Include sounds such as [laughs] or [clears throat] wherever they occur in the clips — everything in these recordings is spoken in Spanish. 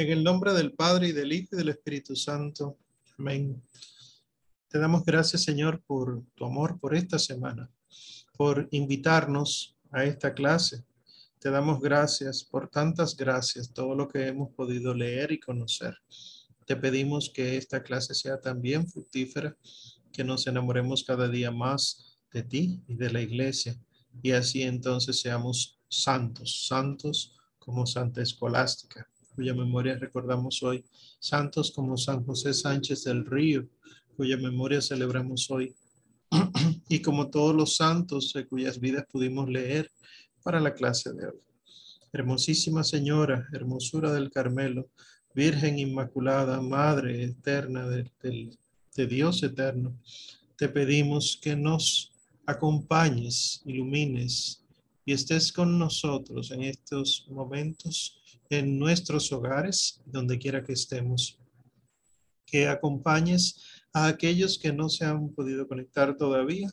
En el nombre del Padre y del Hijo y del Espíritu Santo. Amén. Te damos gracias, Señor, por tu amor por esta semana, por invitarnos a esta clase. Te damos gracias por tantas gracias, todo lo que hemos podido leer y conocer. Te pedimos que esta clase sea también fructífera, que nos enamoremos cada día más de ti y de la iglesia, y así entonces seamos santos, santos como Santa Escolástica, cuya memoria recordamos hoy, santos como San José Sánchez del Río, cuya memoria celebramos hoy, [clears throat] y como todos los santos de cuyas vidas pudimos leer para la clase de hoy. Hermosísima Señora, hermosura del Carmelo, Virgen Inmaculada, Madre eterna de, de Dios eterno, te pedimos que nos acompañes, ilumines y estés con nosotros en estos momentos en nuestros hogares, donde quiera que estemos. Que acompañes a aquellos que no se han podido conectar todavía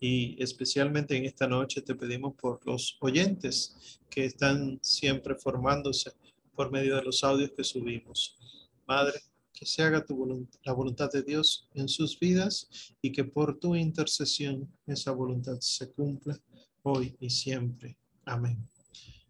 y especialmente en esta noche te pedimos por los oyentes que están siempre formándose por medio de los audios que subimos. Madre, que se haga tu la voluntad de Dios en sus vidas y que por tu intercesión esa voluntad se cumpla hoy y siempre. Amén.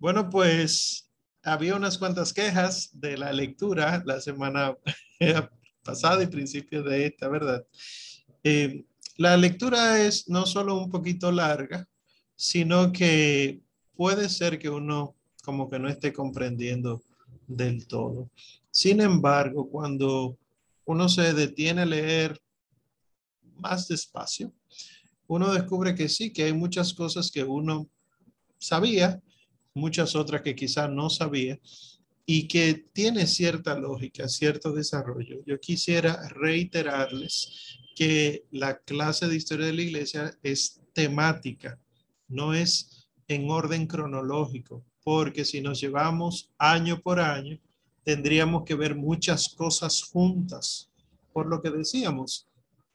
Bueno, pues había unas cuantas quejas de la lectura la semana [laughs] pasada y principios de esta, ¿verdad? Eh, la lectura es no solo un poquito larga, sino que puede ser que uno como que no esté comprendiendo del todo. Sin embargo, cuando uno se detiene a leer más despacio, uno descubre que sí, que hay muchas cosas que uno sabía, muchas otras que quizás no sabía y que tiene cierta lógica, cierto desarrollo. Yo quisiera reiterarles que la clase de historia de la iglesia es temática, no es en orden cronológico, porque si nos llevamos año por año, tendríamos que ver muchas cosas juntas. Por lo que decíamos,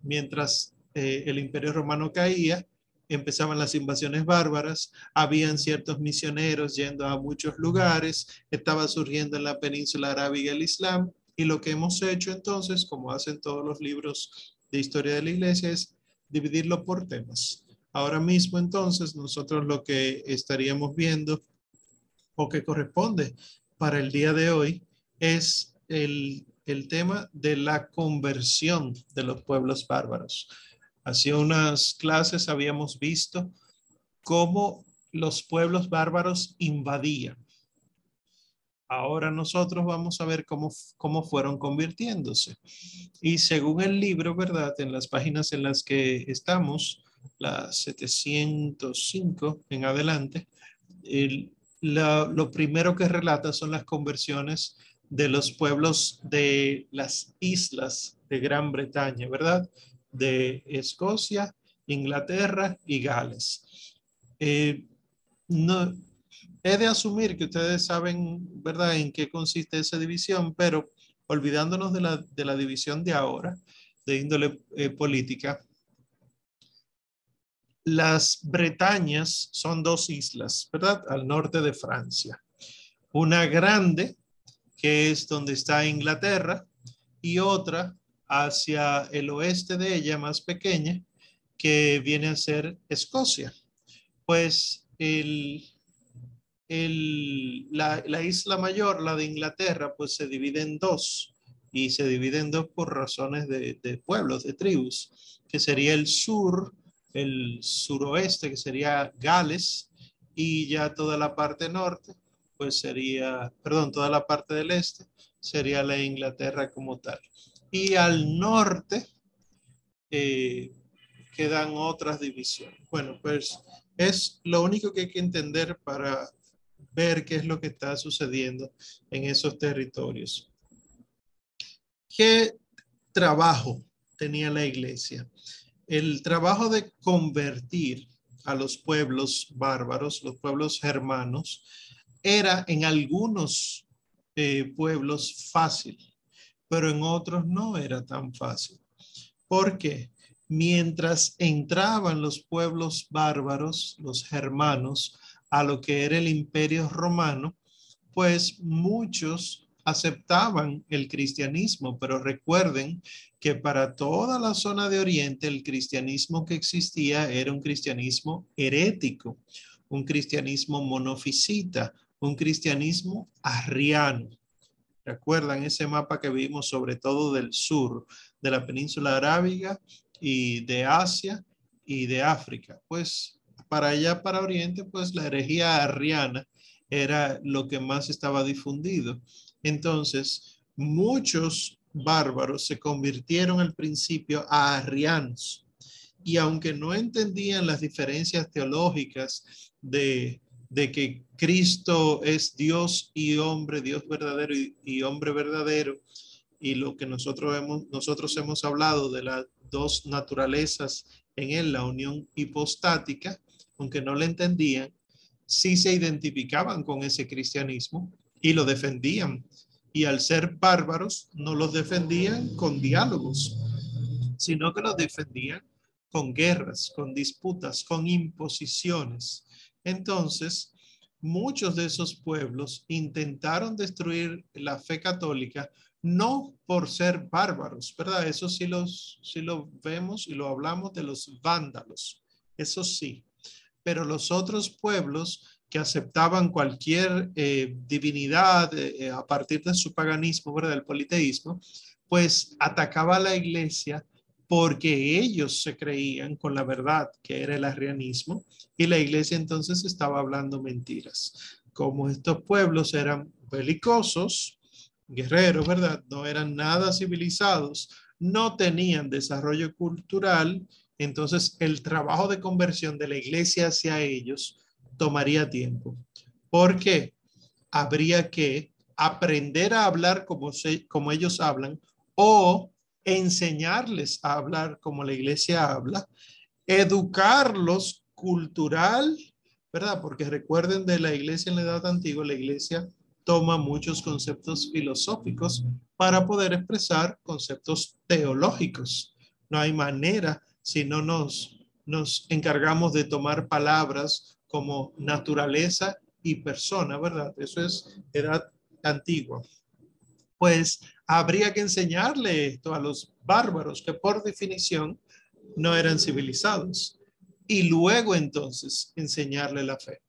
mientras eh, el imperio romano caía, empezaban las invasiones bárbaras, habían ciertos misioneros yendo a muchos lugares, estaba surgiendo en la península arábiga el Islam y lo que hemos hecho entonces, como hacen todos los libros de historia de la iglesia, es dividirlo por temas. Ahora mismo entonces nosotros lo que estaríamos viendo o que corresponde para el día de hoy es el, el tema de la conversión de los pueblos bárbaros. Hace unas clases habíamos visto cómo los pueblos bárbaros invadían. Ahora nosotros vamos a ver cómo, cómo fueron convirtiéndose. Y según el libro, ¿verdad? En las páginas en las que estamos, las 705 en adelante, lo primero que relata son las conversiones de los pueblos de las islas de Gran Bretaña, ¿verdad? De Escocia, Inglaterra y Gales. Eh, no, he de asumir que ustedes saben, ¿verdad?, en qué consiste esa división, pero olvidándonos de la, de la división de ahora, de índole eh, política, las Bretañas son dos islas, ¿verdad?, al norte de Francia. Una grande, que es donde está Inglaterra, y otra hacia el oeste de ella, más pequeña, que viene a ser Escocia. Pues el, la, isla mayor, la de Inglaterra, pues se divide en dos y se divide en dos por razones de, de pueblos, de tribus, que sería el sur, el suroeste, que sería Gales, y ya toda la parte norte, pues sería, perdón, toda la parte del este sería la Inglaterra como tal. Y al norte eh, quedan otras divisiones. Bueno, pues es lo único que hay que entender para ver qué es lo que está sucediendo en esos territorios. ¿Qué trabajo tenía la iglesia? El trabajo de convertir a los pueblos bárbaros, los pueblos germanos, era en algunos eh, pueblos fácil, pero en otros no era tan fácil. ¿Por qué? Mientras entraban los pueblos bárbaros, los germanos, a lo que era el imperio romano, pues muchos aceptaban el cristianismo, pero recuerden que para toda la zona de Oriente el cristianismo que existía era un cristianismo herético, un cristianismo monofisita, un cristianismo arriano. ¿Recuerdan ese mapa que vimos sobre todo del sur, de la península arábiga y de Asia y de África? Pues para allá, para Oriente, pues la herejía arriana era lo que más estaba difundido. Entonces, muchos bárbaros se convirtieron al principio a arrianos. Y aunque no entendían las diferencias teológicas de, que Cristo es Dios y hombre, Dios verdadero y, hombre verdadero, y lo que nosotros hemos, nosotros hemos hablado de las dos naturalezas en él, la unión hipostática, aunque no le entendían, sí se identificaban con ese cristianismo y lo defendían. Y al ser bárbaros, no los defendían con diálogos, sino que los defendían con guerras, con disputas, con imposiciones. Entonces, muchos de esos pueblos intentaron destruir la fe católica no por ser bárbaros, ¿verdad? Eso sí, los, sí lo vemos y lo hablamos de los vándalos, eso sí, pero los otros pueblos que aceptaban cualquier eh, divinidad eh, a partir de su paganismo, ¿verdad? Del politeísmo, pues atacaba a la iglesia porque ellos se creían con la verdad que era el arrianismo y la iglesia entonces estaba hablando mentiras. Como estos pueblos eran belicosos, guerreros, ¿verdad? No eran nada civilizados, no tenían desarrollo cultural entonces el trabajo de conversión de la iglesia hacia ellos tomaría tiempo. Porque habría que aprender a hablar como, como ellos hablan o enseñarles a hablar como la iglesia habla, educarlos cultural, ¿verdad? Porque recuerden de la iglesia en la edad antigua, la iglesia toma muchos conceptos filosóficos para poder expresar conceptos teológicos. No hay manera si no nos, nos encargamos de tomar palabras como naturaleza y persona, ¿verdad? Eso es edad antigua. Pues habría que enseñarle esto a los bárbaros que por definición no eran civilizados y luego entonces enseñarle la fe.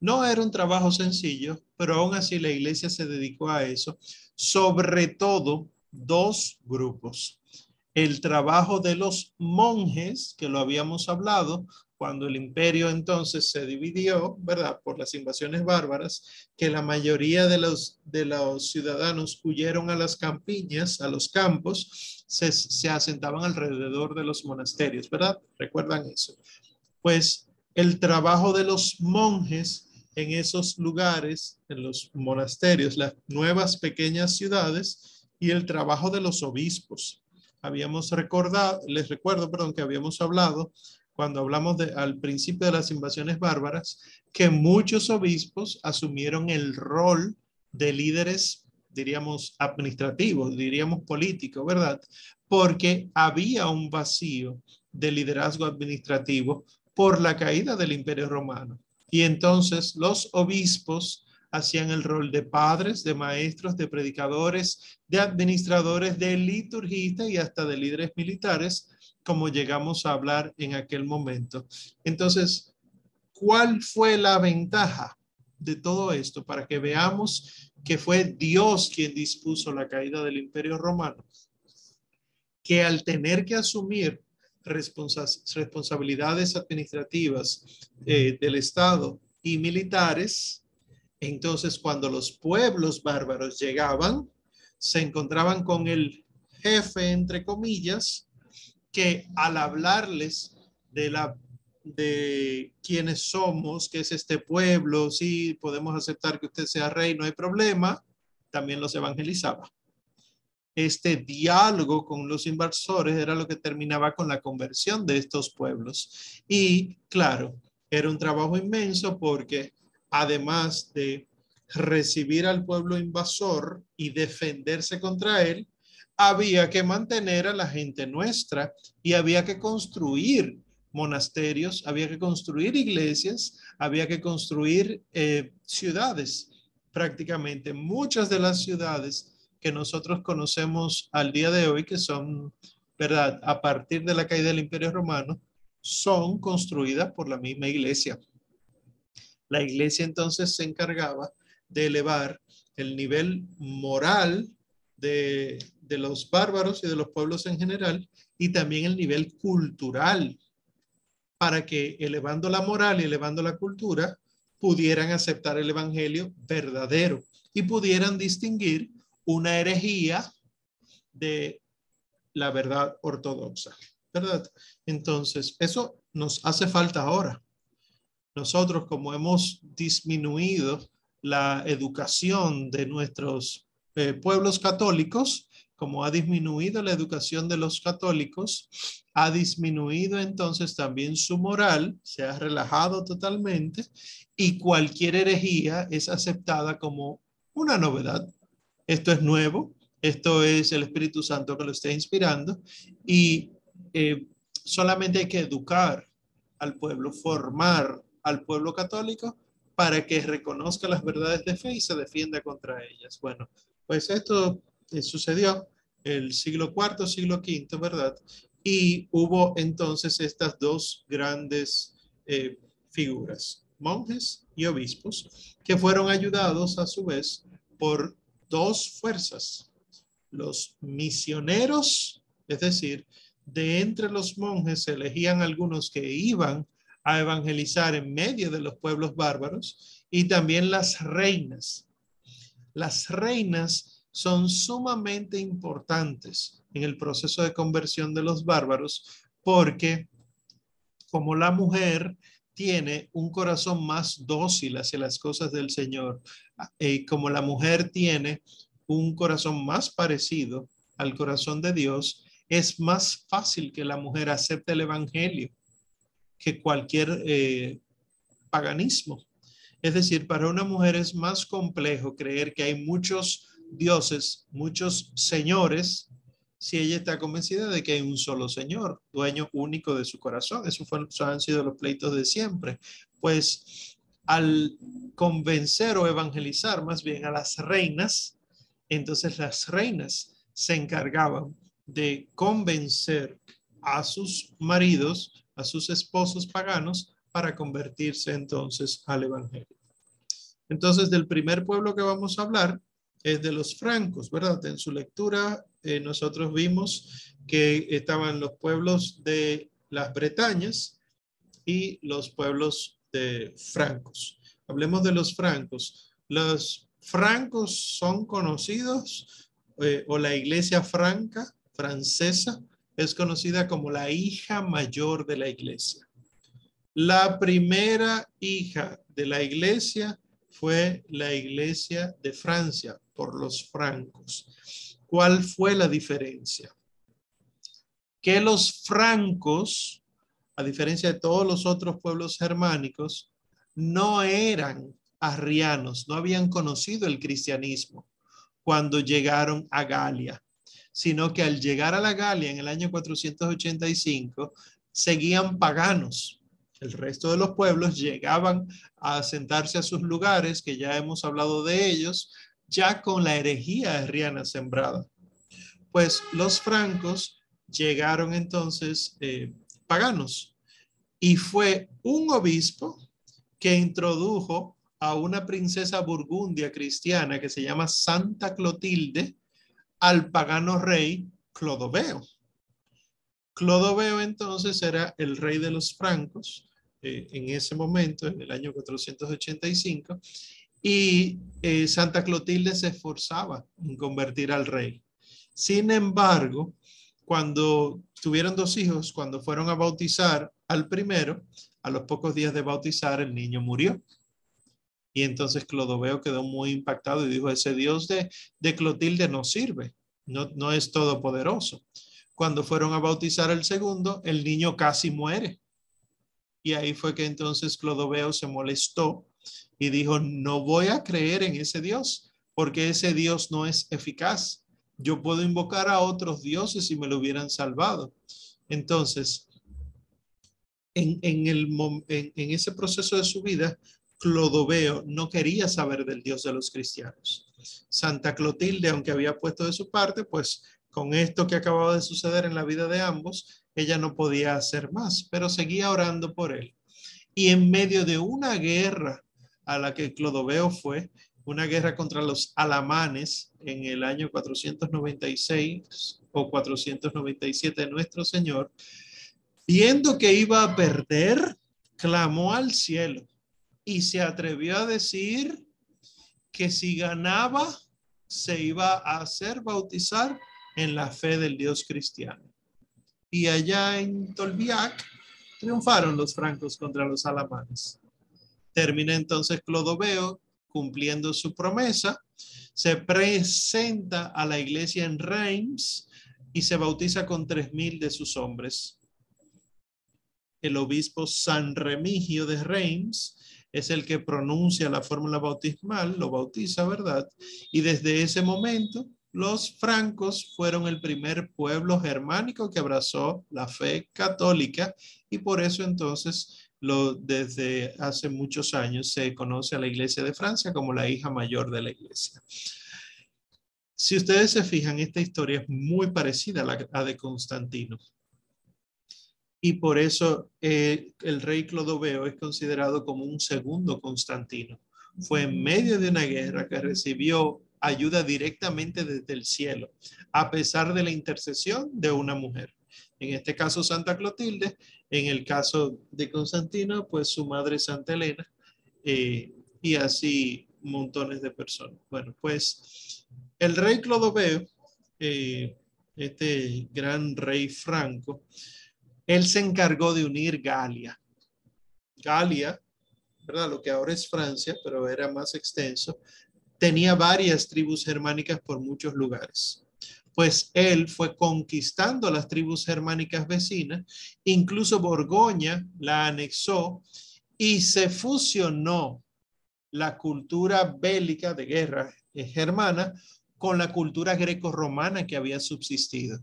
No era un trabajo sencillo, pero aún así la iglesia se dedicó a eso, sobre todo dos grupos el trabajo de los monjes, que lo habíamos hablado, cuando el imperio entonces se dividió, ¿verdad? Por las invasiones bárbaras, que la mayoría de los, de los ciudadanos huyeron a las campiñas, a los campos, se, se asentaban alrededor de los monasterios, ¿verdad? ¿Recuerdan eso? Pues el trabajo de los monjes en esos lugares, en los monasterios, las nuevas pequeñas ciudades, y el trabajo de los obispos, habíamos recordado, les recuerdo, perdón, que habíamos hablado cuando hablamos de, al principio de las invasiones bárbaras, que muchos obispos asumieron el rol de líderes, diríamos, administrativos, diríamos políticos, ¿verdad? Porque había un vacío de liderazgo administrativo por la caída del imperio romano. Y entonces los obispos hacían el rol de padres, de maestros, de predicadores, de administradores, de liturgistas y hasta de líderes militares, como llegamos a hablar en aquel momento. Entonces, ¿cuál fue la ventaja de todo esto para que veamos que fue Dios quien dispuso la caída del imperio romano? Que al tener que asumir responsabilidades administrativas eh, del Estado y militares. Entonces, cuando los pueblos bárbaros llegaban, se encontraban con el jefe, entre comillas, que al hablarles de la de quiénes somos, qué es este pueblo, sí, podemos aceptar que usted sea rey, no hay problema, también los evangelizaba. Este diálogo con los inversores era lo que terminaba con la conversión de estos pueblos. Y claro, era un trabajo inmenso porque además de recibir al pueblo invasor y defenderse contra él, había que mantener a la gente nuestra y había que construir monasterios, había que construir iglesias, había que construir eh, ciudades. Prácticamente muchas de las ciudades que nosotros conocemos al día de hoy, que son, ¿verdad? A partir de la caída del Imperio Romano, son construidas por la misma iglesia. La iglesia entonces se encargaba de elevar el nivel moral de, de los bárbaros y de los pueblos en general y también el nivel cultural para que elevando la moral y elevando la cultura pudieran aceptar el evangelio verdadero y pudieran distinguir una herejía de la verdad ortodoxa, ¿verdad? Entonces, eso nos hace falta ahora. Nosotros, como hemos disminuido la educación de nuestros eh, pueblos católicos, como ha disminuido la educación de los católicos, ha disminuido entonces también su moral, se ha relajado totalmente y cualquier herejía es aceptada como una novedad. Esto es nuevo, esto es el Espíritu Santo que lo está inspirando y eh, solamente hay que educar al pueblo, formar al pueblo católico para que reconozca las verdades de fe y se defienda contra ellas. Bueno, pues esto sucedió el siglo IV, siglo V, ¿verdad? Y hubo entonces estas dos grandes eh, figuras, monjes y obispos, que fueron ayudados a su vez por dos fuerzas. Los misioneros, es decir, de entre los monjes se elegían algunos que iban a evangelizar en medio de los pueblos bárbaros y también las reinas. Las reinas son sumamente importantes en el proceso de conversión de los bárbaros porque como la mujer tiene un corazón más dócil hacia las cosas del Señor, y eh, como la mujer tiene un corazón más parecido al corazón de Dios, es más fácil que la mujer acepte el Evangelio que cualquier eh, paganismo. Es decir, para una mujer es más complejo creer que hay muchos dioses, muchos señores, si ella está convencida de que hay un solo Señor, dueño único de su corazón. Eso, fue, han sido los pleitos de siempre. Pues al convencer o evangelizar más bien a las reinas, entonces las reinas se encargaban de convencer a sus maridos, a sus esposos paganos, para convertirse entonces al Evangelio. Entonces, del primer pueblo que vamos a hablar de los francos, ¿verdad? En su lectura eh, nosotros vimos que estaban los pueblos de las Bretañas y los pueblos de francos. Hablemos de los francos. Los francos son conocidos eh, o la iglesia franca francesa es conocida como la hija mayor de la iglesia. La primera hija de la iglesia fue la iglesia de Francia por los francos. ¿Cuál fue la diferencia? Que los francos, a diferencia de todos los otros pueblos germánicos, no eran arrianos, no habían conocido el cristianismo cuando llegaron a Galia, sino que al llegar a la Galia en el año 485 seguían paganos el resto de los pueblos llegaban a sentarse a sus lugares, que ya hemos hablado de ellos, ya con la herejía arriana sembrada. Pues los francos llegaron entonces eh, paganos y fue un obispo que introdujo a una princesa burgundia cristiana que se llama Santa Clotilde al pagano rey Clodoveo. Clodoveo entonces era el rey de los francos eh, en ese momento, en el año 485, y eh, Santa Clotilde se esforzaba en convertir al rey. Sin embargo, cuando tuvieron dos hijos, cuando fueron a bautizar al primero, a los pocos días de bautizar, el niño murió. Y entonces Clodoveo quedó muy impactado y dijo, ese Dios de, de Clotilde no sirve, no, no es todopoderoso. Cuando fueron a bautizar el segundo, el niño casi muere. Y ahí fue que entonces Clodoveo se molestó y dijo, no voy a creer en ese Dios, porque ese Dios no es eficaz. Yo puedo invocar a otros dioses si me lo hubieran salvado. Entonces, en, en, en ese proceso de su vida, Clodoveo no quería saber del Dios de los cristianos. Santa Clotilde, aunque había puesto de su parte, pues con esto que acababa de suceder en la vida de ambos, ella no podía hacer más, pero seguía orando por él. Y en medio de una guerra a la que Clodoveo fue, una guerra contra los alamanes en el año 496 o 497 de nuestro Señor, viendo que iba a perder, clamó al cielo y se atrevió a decir que si ganaba, se iba a hacer bautizar en la fe del Dios cristiano. Y allá en Tolbiac triunfaron los francos contra los alamanes. Termina entonces Clodoveo cumpliendo su promesa, se presenta a la iglesia en Reims y se bautiza con tres mil de sus hombres. El obispo San Remigio de Reims es el que pronuncia la fórmula bautismal, lo bautiza, ¿verdad? Y desde ese momento, los francos fueron el primer pueblo germánico que abrazó la fe católica y por eso entonces lo, desde hace muchos años se conoce a la Iglesia de Francia como la hija mayor de la Iglesia. Si ustedes se fijan, esta historia es muy parecida a la de Constantino y por eso eh, el rey Clodoveo es considerado como un segundo Constantino. Fue en medio de una guerra que recibió ayuda directamente desde el cielo, a pesar de la intercesión de una mujer. En este caso Santa Clotilde, en el caso de Constantino, pues su madre Santa Elena, eh, y así montones de personas. Bueno, pues el rey Clodoveo, eh, este gran rey franco, él se encargó de unir Galia. Galia, ¿verdad? Lo que ahora es Francia, pero era más extenso, tenía varias tribus germánicas por muchos lugares. Pues él fue conquistando las tribus germánicas vecinas, incluso Borgoña la anexó y se fusionó la cultura bélica de guerra germana con la cultura greco-romana que había subsistido.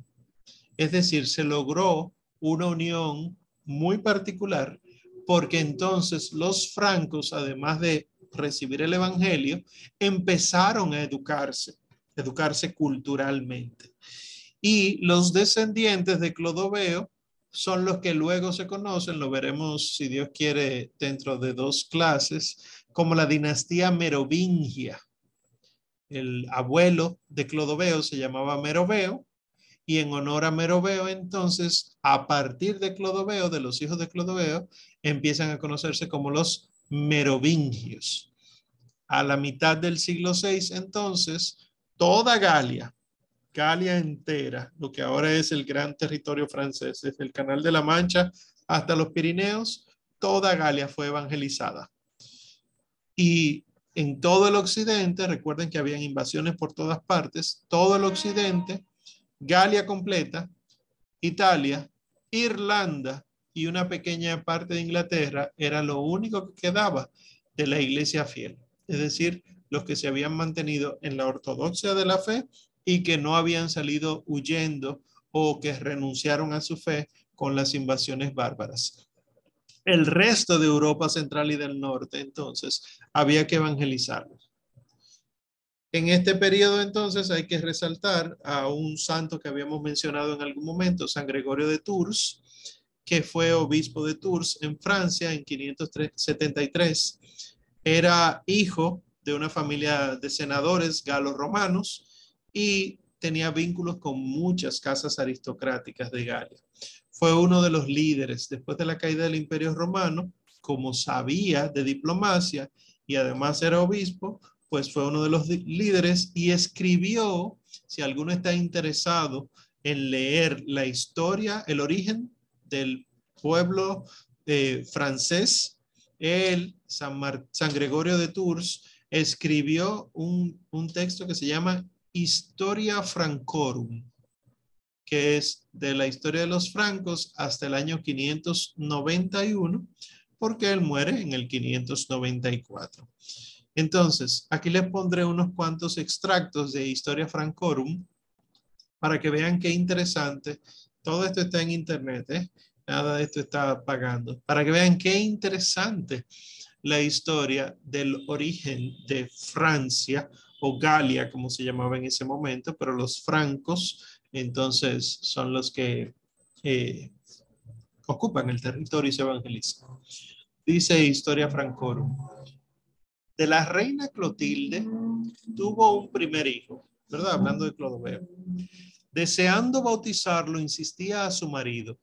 Es decir, se logró una unión muy particular porque entonces los francos, además de recibir el Evangelio, empezaron a educarse, educarse culturalmente. Y los descendientes de Clodoveo son los que luego se conocen, lo veremos si Dios quiere dentro de dos clases, como la dinastía merovingia. El abuelo de Clodoveo se llamaba Meroveo y en honor a Meroveo, entonces, a partir de Clodoveo, de los hijos de Clodoveo, empiezan a conocerse como los merovingios. A la mitad del siglo VI, entonces, toda Galia, Galia entera, lo que ahora es el gran territorio francés, desde el Canal de la Mancha hasta los Pirineos, toda Galia fue evangelizada. Y en todo el occidente, recuerden que habían invasiones por todas partes, todo el occidente Galia completa, Italia, Irlanda y una pequeña parte de Inglaterra era lo único que quedaba de la iglesia fiel. Es decir, los que se habían mantenido en la ortodoxia de la fe y que no habían salido huyendo o que renunciaron a su fe con las invasiones bárbaras. El resto de Europa central y del norte, entonces, había que evangelizarlos. En este periodo entonces hay que resaltar a un santo que habíamos mencionado en algún momento, San Gregorio de Tours, que fue obispo de Tours en Francia en 573. Era hijo de una familia de senadores galos-romanos y tenía vínculos con muchas casas aristocráticas de Galia. Fue uno de los líderes después de la caída del Imperio Romano como sabía de diplomacia y además era obispo, pues fue uno de los líderes y escribió, si alguno está interesado en leer la historia, el origen del pueblo eh, francés, el San, San, Gregorio de Tours escribió un, un texto que se llama Historia Francorum, que es de la historia de los francos hasta el año 591, porque él muere en el 594. Entonces, aquí les pondré unos cuantos extractos de Historia Francorum para que vean qué interesante. Todo esto está en internet, ¿eh? nada de esto está pagando. Para que vean qué interesante la historia del origen de Francia o Galia, como se llamaba en ese momento, pero los francos entonces son los que eh, ocupan el territorio y se evangelizan. Dice Historia Francorum. De la reina Clotilde tuvo un primer hijo, ¿verdad? Hablando de Clodoveo. Deseando bautizarlo, insistía a su marido.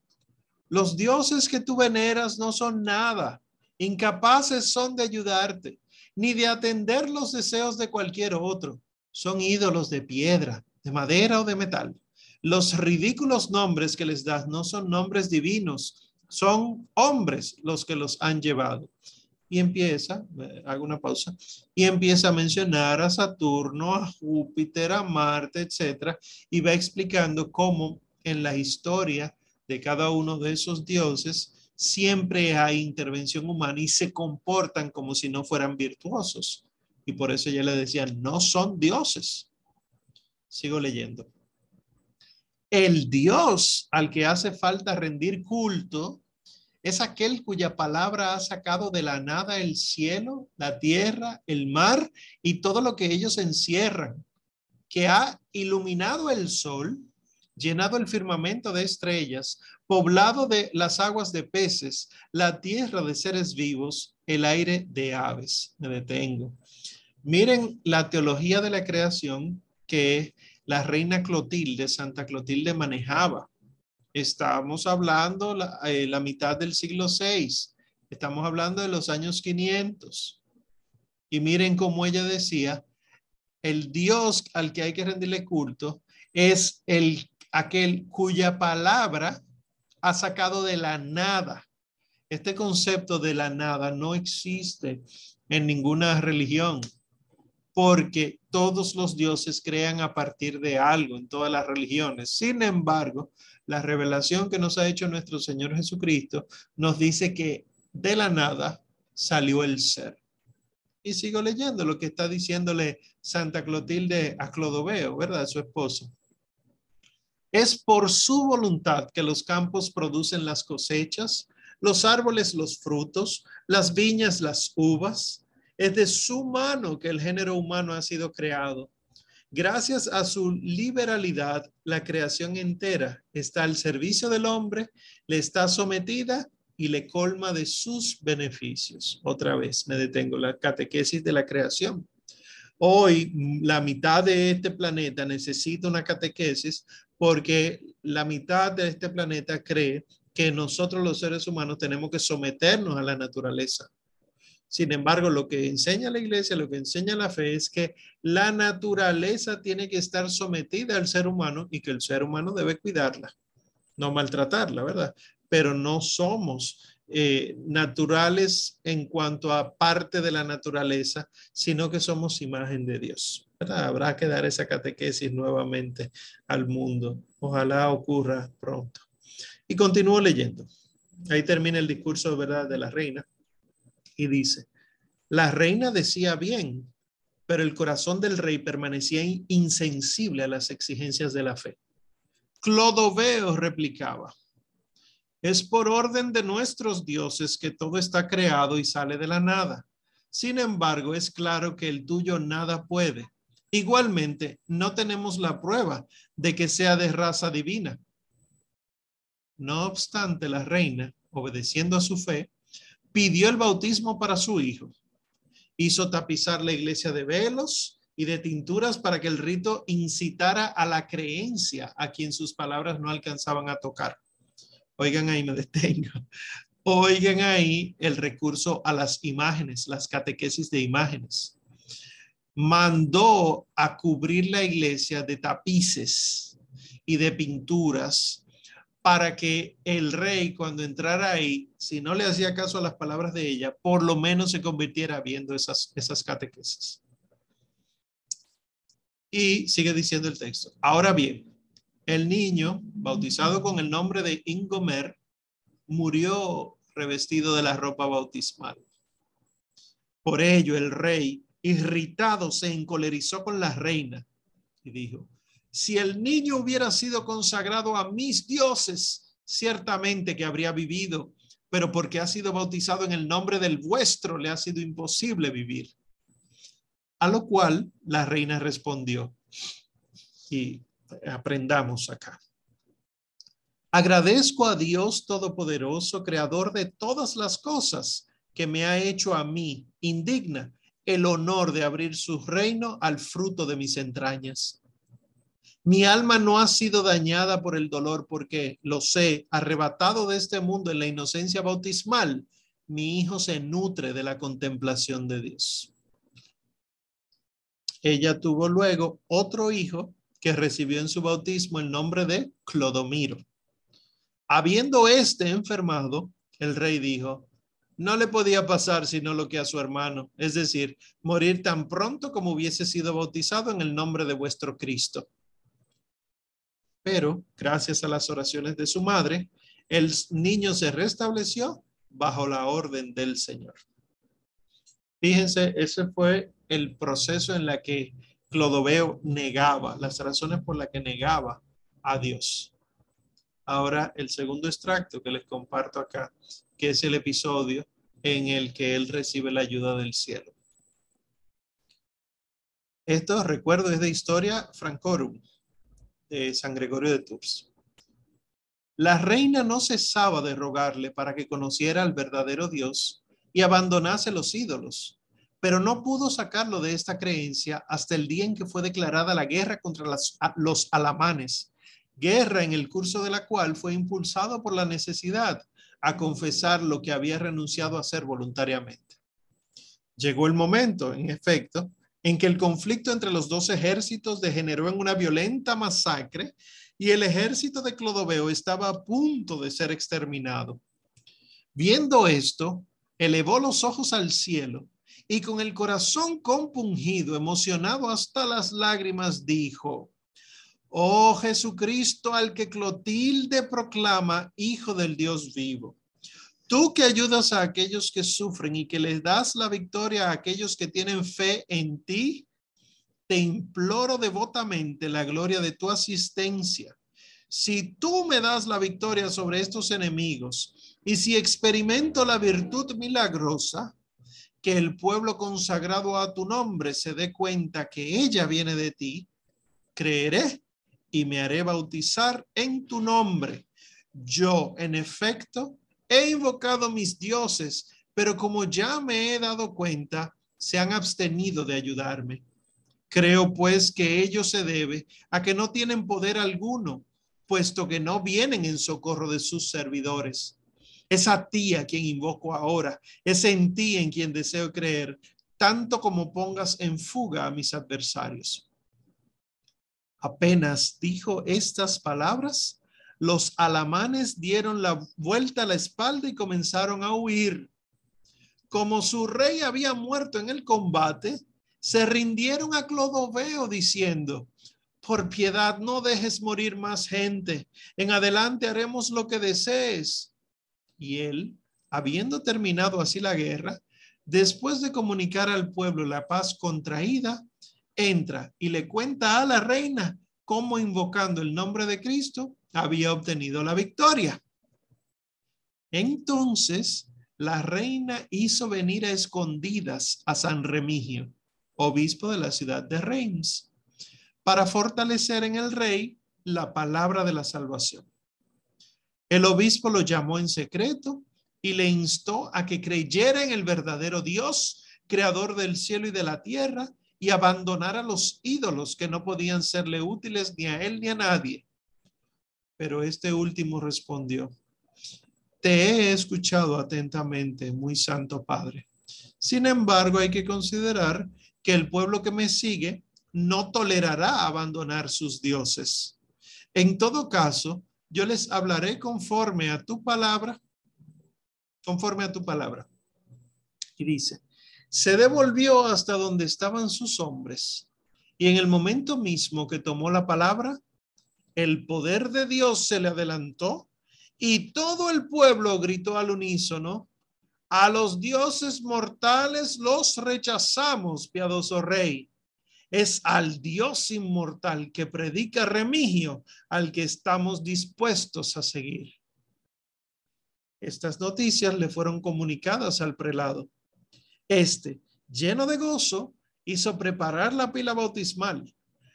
Los dioses que tú veneras no son nada, incapaces son de ayudarte, ni de atender los deseos de cualquier otro. Son ídolos de piedra, de madera o de metal. Los ridículos nombres que les das no son nombres divinos, son hombres los que los han llevado. Y empieza, eh, hago una pausa, y empieza a mencionar a Saturno, a Júpiter, a Marte, etcétera, y va explicando cómo en la historia de cada uno de esos dioses siempre hay intervención humana y se comportan como si no fueran virtuosos. Y por eso ya le decían, no son dioses. Sigo leyendo. El Dios al que hace falta rendir culto es aquel cuya palabra ha sacado de la nada el cielo, la tierra, el mar y todo lo que ellos encierran, que ha iluminado el sol, llenado el firmamento de estrellas, poblado de las aguas de peces, la tierra de seres vivos, el aire de aves. Me detengo. Miren la teología de la creación que la reina Clotilde, Santa Clotilde, manejaba. Estamos hablando la, eh, la mitad del siglo VI, estamos hablando de los años 500. Y miren cómo ella decía, el Dios al que hay que rendirle culto es el aquel cuya palabra ha sacado de la nada. Este concepto de la nada no existe en ninguna religión porque todos los dioses crean a partir de algo en todas las religiones. Sin embargo, la revelación que nos ha hecho nuestro Señor Jesucristo nos dice que de la nada salió el ser. Y sigo leyendo lo que está diciéndole Santa Clotilde a Clodoveo, ¿verdad? Su esposo. Es por su voluntad que los campos producen las cosechas, los árboles los frutos, las viñas las uvas, es de su mano que el género humano ha sido creado. Gracias a su liberalidad, la creación entera está al servicio del hombre, le está sometida y le colma de sus beneficios. Otra vez me detengo, la catequesis de la creación. Hoy la mitad de este planeta necesita una catequesis porque la mitad de este planeta cree que nosotros los seres humanos tenemos que someternos a la naturaleza. Sin embargo, lo que enseña la iglesia, lo que enseña la fe es que la naturaleza tiene que estar sometida al ser humano y que el ser humano debe cuidarla, no maltratarla, ¿verdad? Pero no somos eh, naturales en cuanto a parte de la naturaleza, sino que somos imagen de Dios. ¿verdad? Habrá que dar esa catequesis nuevamente al mundo. Ojalá ocurra pronto. Y continúo leyendo. Ahí termina el discurso ¿verdad? de la reina y dice, la reina decía bien, pero el corazón del rey permanecía insensible a las exigencias de la fe. Clodoveo replicaba, es por orden de nuestros dioses que todo está creado y sale de la nada. Sin embargo, es claro que el tuyo nada puede. Igualmente, no tenemos la prueba de que sea de raza divina. No obstante, la reina, obedeciendo a su fe, pidió el bautismo para su hijo. Hizo tapizar la iglesia de velos y de tinturas para que el rito incitara a la creencia a quien sus palabras no alcanzaban a tocar. Oigan, ahí me detengo. Oigan ahí el recurso a las imágenes, las catequesis de imágenes. Mandó a cubrir la iglesia de tapices y de pinturas para que el rey cuando entrara ahí, si no le hacía caso a las palabras de ella, por lo menos se convirtiera viendo esas, esas catequesis. Y sigue diciendo el texto. Ahora bien, el niño, bautizado con el nombre de Ingomer, murió revestido de la ropa bautismal. Por ello el rey, irritado, se encolerizó con la reina y dijo, si el niño hubiera sido consagrado a mis dioses, ciertamente que habría vivido, pero porque ha sido bautizado en el nombre del vuestro, le ha sido imposible vivir. A lo cual la reina respondió, y aprendamos acá. Agradezco a Dios Todopoderoso, Creador de todas las cosas, que me ha hecho a mí, indigna, el honor de abrir su reino al fruto de mis entrañas. Mi alma no ha sido dañada por el dolor porque, lo sé, arrebatado de este mundo en la inocencia bautismal, mi hijo se nutre de la contemplación de Dios. Ella tuvo luego otro hijo que recibió en su bautismo el nombre de Clodomiro. Habiendo éste enfermado, el rey dijo, no le podía pasar sino lo que a su hermano, es decir, morir tan pronto como hubiese sido bautizado en el nombre de vuestro Cristo. Pero, gracias a las oraciones de su madre, el niño se restableció bajo la orden del Señor. Fíjense, ese fue el proceso en la que Clodoveo negaba, las razones por las que negaba a Dios. Ahora, el segundo extracto que les comparto acá, que es el episodio en el que él recibe la ayuda del cielo. Esto, recuerdo, es de Historia Francorum, de San Gregorio de Tours. La reina no cesaba de rogarle para que conociera al verdadero Dios y abandonase los ídolos, pero no pudo sacarlo de esta creencia hasta el día en que fue declarada la guerra contra los alamanes guerra en el curso de la cual fue impulsado por la necesidad a confesar lo que había renunciado a hacer voluntariamente. Llegó el momento, en efecto, en que el conflicto entre los dos ejércitos degeneró en una violenta masacre y el ejército de Clodoveo estaba a punto de ser exterminado. Viendo esto, elevó los ojos al cielo y con el corazón compungido, emocionado hasta las lágrimas, dijo, Oh Jesucristo, al que Clotilde proclama Hijo del Dios vivo. Tú que ayudas a aquellos que sufren y que les das la victoria a aquellos que tienen fe en ti, te imploro devotamente la gloria de tu asistencia. Si tú me das la victoria sobre estos enemigos y si experimento la virtud milagrosa, que el pueblo consagrado a tu nombre se dé cuenta que ella viene de ti, creeré y me haré bautizar en tu nombre. Yo, en efecto, he invocado mis dioses, pero como ya me he dado cuenta, se han abstenido de ayudarme. Creo pues que ello se debe a que no tienen poder alguno, puesto que no vienen en socorro de sus servidores. Es a ti a quien invoco ahora, es en ti en quien deseo creer, tanto como pongas en fuga a mis adversarios. Apenas dijo estas palabras, los alamanes dieron la vuelta a la espalda y comenzaron a huir. Como su rey había muerto en el combate, se rindieron a Clodoveo diciendo, por piedad no dejes morir más gente, en adelante haremos lo que desees. Y él, habiendo terminado así la guerra, después de comunicar al pueblo la paz contraída, entra y le cuenta a la reina cómo invocando el nombre de Cristo había obtenido la victoria. Entonces la reina hizo venir a escondidas a San Remigio, obispo de la ciudad de Reims, para fortalecer en el rey la palabra de la salvación. El obispo lo llamó en secreto y le instó a que creyera en el verdadero Dios, creador del cielo y de la tierra, y abandonar a los ídolos que no podían serle útiles ni a él ni a nadie. Pero este último respondió, te he escuchado atentamente, muy santo Padre. Sin embargo, hay que considerar que el pueblo que me sigue no tolerará abandonar sus dioses. En todo caso, yo les hablaré conforme a tu palabra, conforme a tu palabra. Y dice, se devolvió hasta donde estaban sus hombres, y en el momento mismo que tomó la palabra, el poder de Dios se le adelantó y todo el pueblo gritó al unísono, a los dioses mortales los rechazamos, piadoso rey. Es al Dios inmortal que predica Remigio al que estamos dispuestos a seguir. Estas noticias le fueron comunicadas al prelado. Este, lleno de gozo, hizo preparar la pila bautismal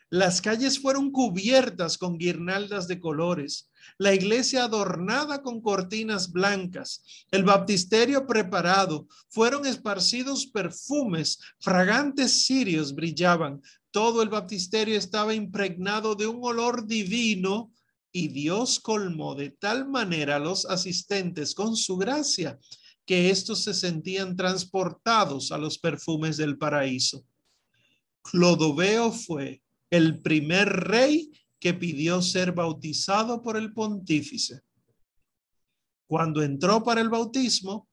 las calles fueron cubiertas con guirnaldas de colores, la iglesia adornada con cortinas blancas, el baptisterio preparado, fueron esparcidos perfumes, fragantes cirios brillaban, todo el baptisterio estaba impregnado de un olor divino y Dios colmó de tal manera a los asistentes con su gracia que estos se sentían transportados a los perfumes del paraíso. Clodoveo fue el primer rey que pidió ser bautizado por el pontífice. Cuando entró para el bautismo,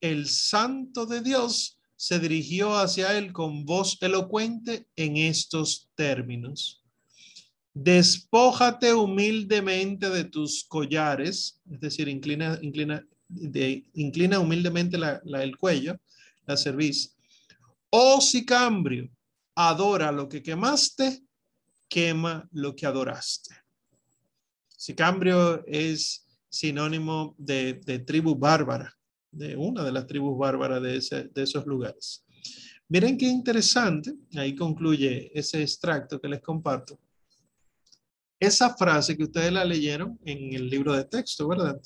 el santo de Dios se dirigió hacia él con voz elocuente en estos términos. Despójate humildemente de tus collares, es decir, inclina, inclina, inclina humildemente la, el cuello, la cerviz. Oh sicambrio, adora lo que quemaste quema lo que adoraste. Sicambrio es sinónimo de, tribu bárbara, de una de las tribus bárbaras de, de esos lugares. Miren qué interesante, ahí concluye ese extracto que les comparto. Esa frase que ustedes la leyeron en el libro de texto, ¿verdad?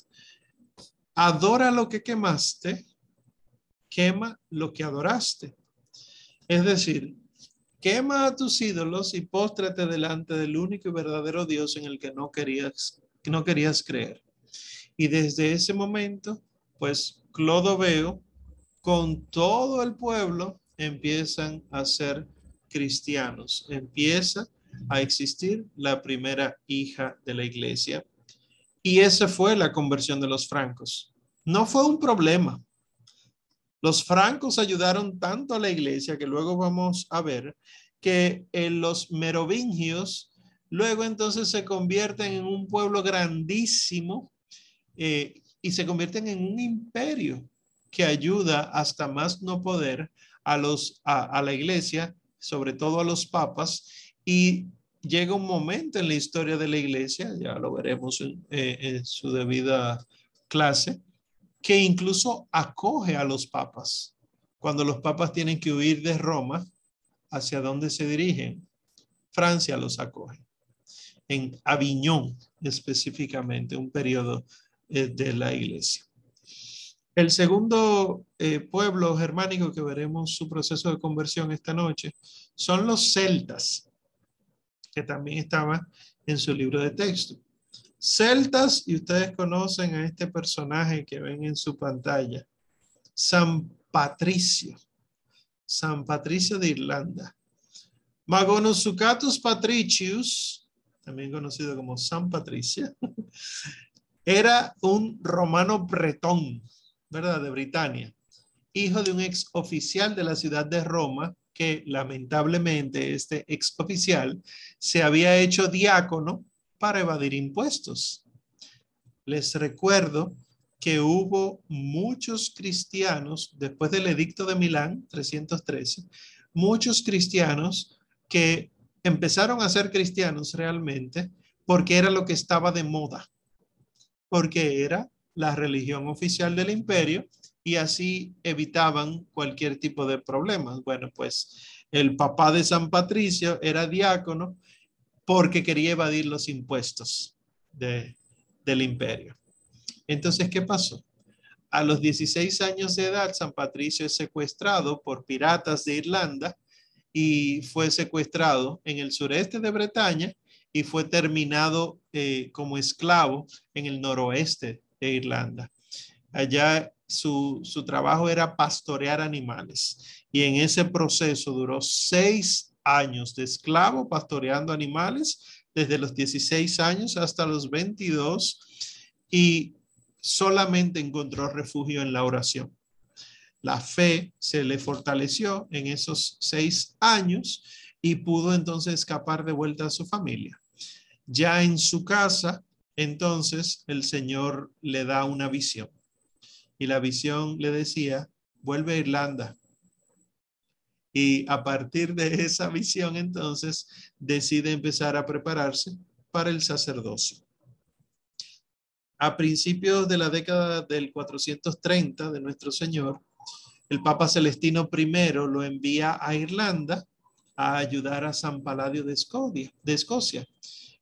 Adora lo que quemaste, quema lo que adoraste. Es decir, Quema a tus ídolos y póstrate delante del único y verdadero Dios en el que no querías, no querías creer. Y desde ese momento, pues Clodoveo con todo el pueblo empiezan a ser cristianos. Empieza a existir la primera hija de la iglesia. Y esa fue la conversión de los francos. No fue un problema. Los francos ayudaron tanto a la iglesia que luego vamos a ver que en los merovingios luego entonces se convierten en un pueblo grandísimo eh, y se convierten en un imperio que ayuda hasta más no poder a, los, a, la iglesia, sobre todo a los papas, y llega un momento en la historia de la iglesia, ya lo veremos en eh, su debida clase, que incluso acoge a los papas. Cuando los papas tienen que huir de Roma, ¿hacia dónde se dirigen? Francia los acoge. En Aviñón, específicamente, un periodo eh, de la iglesia. El segundo eh, pueblo germánico que veremos su proceso de conversión esta noche son los celtas, que también estaban en su libro de texto. Celtas, y ustedes conocen a este personaje que ven en su pantalla, San Patricio, San Patricio de Irlanda. Magonosucatus Patricius, también conocido como San Patricio, [laughs] era un romano bretón, ¿verdad? De Britania, hijo de un ex oficial de la ciudad de Roma, que lamentablemente este ex oficial se había hecho diácono para evadir impuestos. Les recuerdo que hubo muchos cristianos, después del edicto de Milán, 313, muchos cristianos que empezaron a ser cristianos realmente porque era lo que estaba de moda, porque era la religión oficial del imperio y así evitaban cualquier tipo de problemas. Bueno, pues el papá de San Patricio era diácono porque quería evadir los impuestos del imperio. Entonces, ¿qué pasó? A los 16 años de edad, San Patricio es secuestrado por piratas de Irlanda y fue secuestrado en el sureste de Bretaña y fue terminado eh, como esclavo en el noroeste de Irlanda. Allá su, su trabajo era pastorear animales y en ese proceso duró seis años de esclavo pastoreando animales desde los 16 años hasta los 22 y solamente encontró refugio en la oración. La fe se le fortaleció en esos seis años y pudo entonces escapar de vuelta a su familia. Ya en su casa, entonces el Señor le da una visión y la visión le decía, vuelve a Irlanda. Y a partir de esa visión, entonces, decide empezar a prepararse para el sacerdocio. A principios de la década del 430 de nuestro Señor, el Papa Celestino I lo envía a Irlanda a ayudar a San Paladio de Escocia, de Escocia.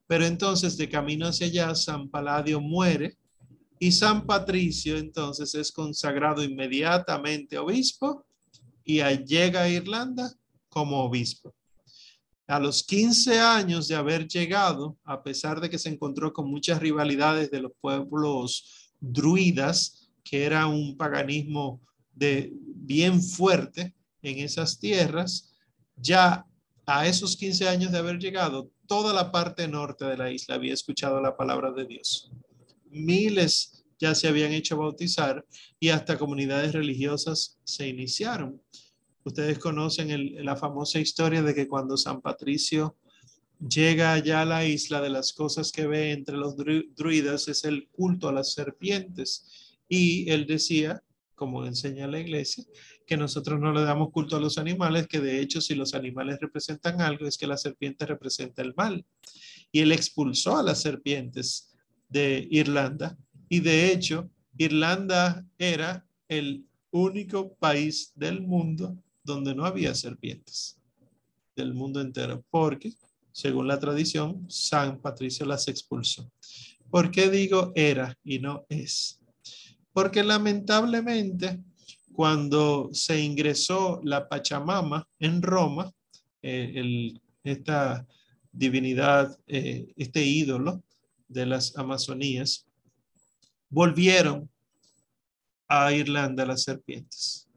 Pero entonces, de camino hacia allá, San Paladio muere y San Patricio entonces es consagrado inmediatamente obispo y llega a Irlanda como obispo. A los 15 años de haber llegado, a pesar de que se encontró con muchas rivalidades de los pueblos druidas, que era un paganismo de bien fuerte en esas tierras, ya a esos 15 años de haber llegado, toda la parte norte de la isla había escuchado la palabra de Dios. Miles ya se habían hecho bautizar y hasta comunidades religiosas se iniciaron. Ustedes conocen la famosa historia de que cuando San Patricio llega allá a la isla, de las cosas que ve entre los druidas es el culto a las serpientes. Y él decía, como enseña la iglesia, que nosotros no le damos culto a los animales, que de hecho si los animales representan algo es que la serpiente representa el mal. Y él expulsó a las serpientes de Irlanda y de hecho Irlanda era el único país del mundo donde no había serpientes del mundo entero, porque según la tradición San Patricio las expulsó. ¿Por qué digo era y no es? Porque lamentablemente cuando se ingresó la Pachamama en Roma, eh, esta divinidad, eh, este ídolo de las Amazonías, volvieron a Irlanda las serpientes,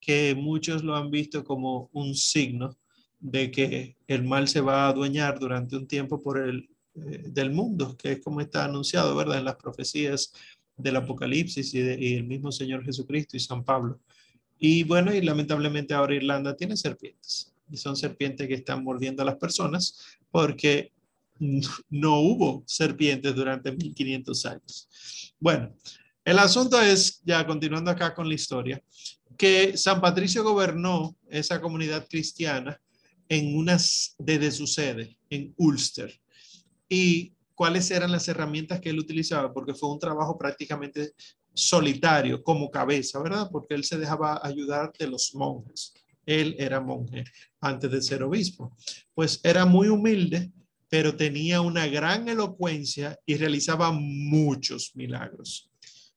que muchos lo han visto como un signo de que el mal se va a adueñar durante un tiempo por el eh, del mundo, que es como está anunciado, ¿verdad? En las profecías del Apocalipsis y, y el mismo Señor Jesucristo y San Pablo. Y bueno, y lamentablemente ahora Irlanda tiene serpientes. Y son serpientes que están mordiendo a las personas porque no hubo serpientes durante 1500 años. Bueno, el asunto es, ya continuando acá con la historia, que San Patricio gobernó esa comunidad cristiana en unas, desde su sede, en Ulster. Y cuáles eran las herramientas que él utilizaba, porque fue un trabajo prácticamente solitario como cabeza, ¿verdad? Porque él se dejaba ayudar de los monjes. Él era monje antes de ser obispo. Pues era muy humilde, pero tenía una gran elocuencia y realizaba muchos milagros.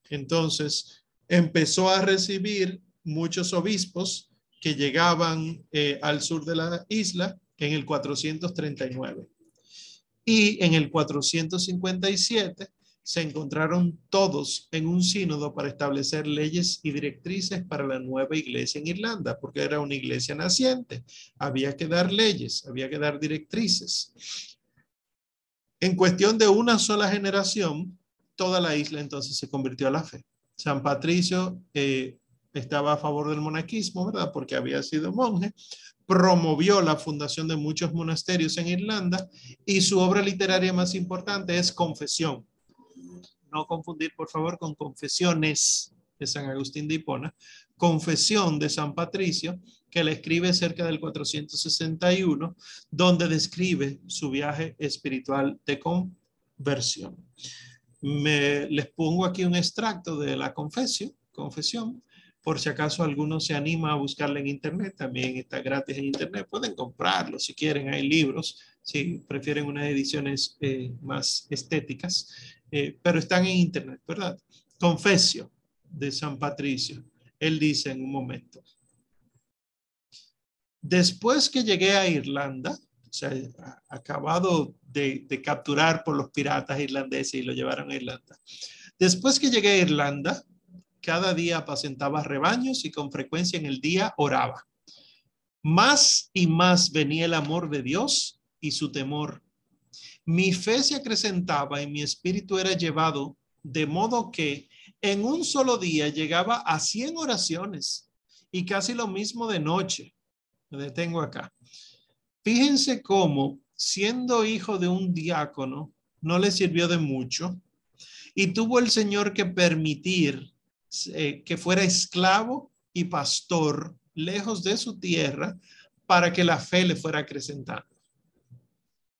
Entonces, empezó a recibir muchos obispos que llegaban eh, al sur de la isla en el 439. Y en el 457 se encontraron todos en un sínodo para establecer leyes y directrices para la nueva iglesia en Irlanda, porque era una iglesia naciente. Había que dar leyes, había que dar directrices. En cuestión de una sola generación, toda la isla entonces se convirtió a la fe. San Patricio eh, estaba a favor del monaquismo, ¿verdad? Porque había sido monje promovió la fundación de muchos monasterios en Irlanda y su obra literaria más importante es Confesión. No confundir, por favor, con Confesiones de San Agustín de Hipona. Confesión de San Patricio, que le escribe cerca del 461, donde describe su viaje espiritual de conversión. Me, les pongo aquí un extracto de la confesión, confesión por si acaso alguno se anima a buscarla en internet, también está gratis en internet, pueden comprarlo si quieren, hay libros, si prefieren unas ediciones eh, más estéticas, eh, pero están en internet, ¿verdad? Confesio de San Patricio, él dice en un momento, después que llegué a Irlanda, o sea, acabado de, capturar por los piratas irlandeses y lo llevaron a Irlanda, después que llegué a Irlanda, cada día apacentaba rebaños y con frecuencia en el día oraba. Más y más venía el amor de Dios y su temor. Mi fe se acrecentaba y mi espíritu era llevado, de modo que en un solo día llegaba a 100 oraciones y casi lo mismo de noche. Detengo acá. Fíjense cómo, siendo hijo de un diácono, no le sirvió de mucho y tuvo el Señor que permitir eh, que fuera esclavo y pastor lejos de su tierra para que la fe le fuera acrecentando.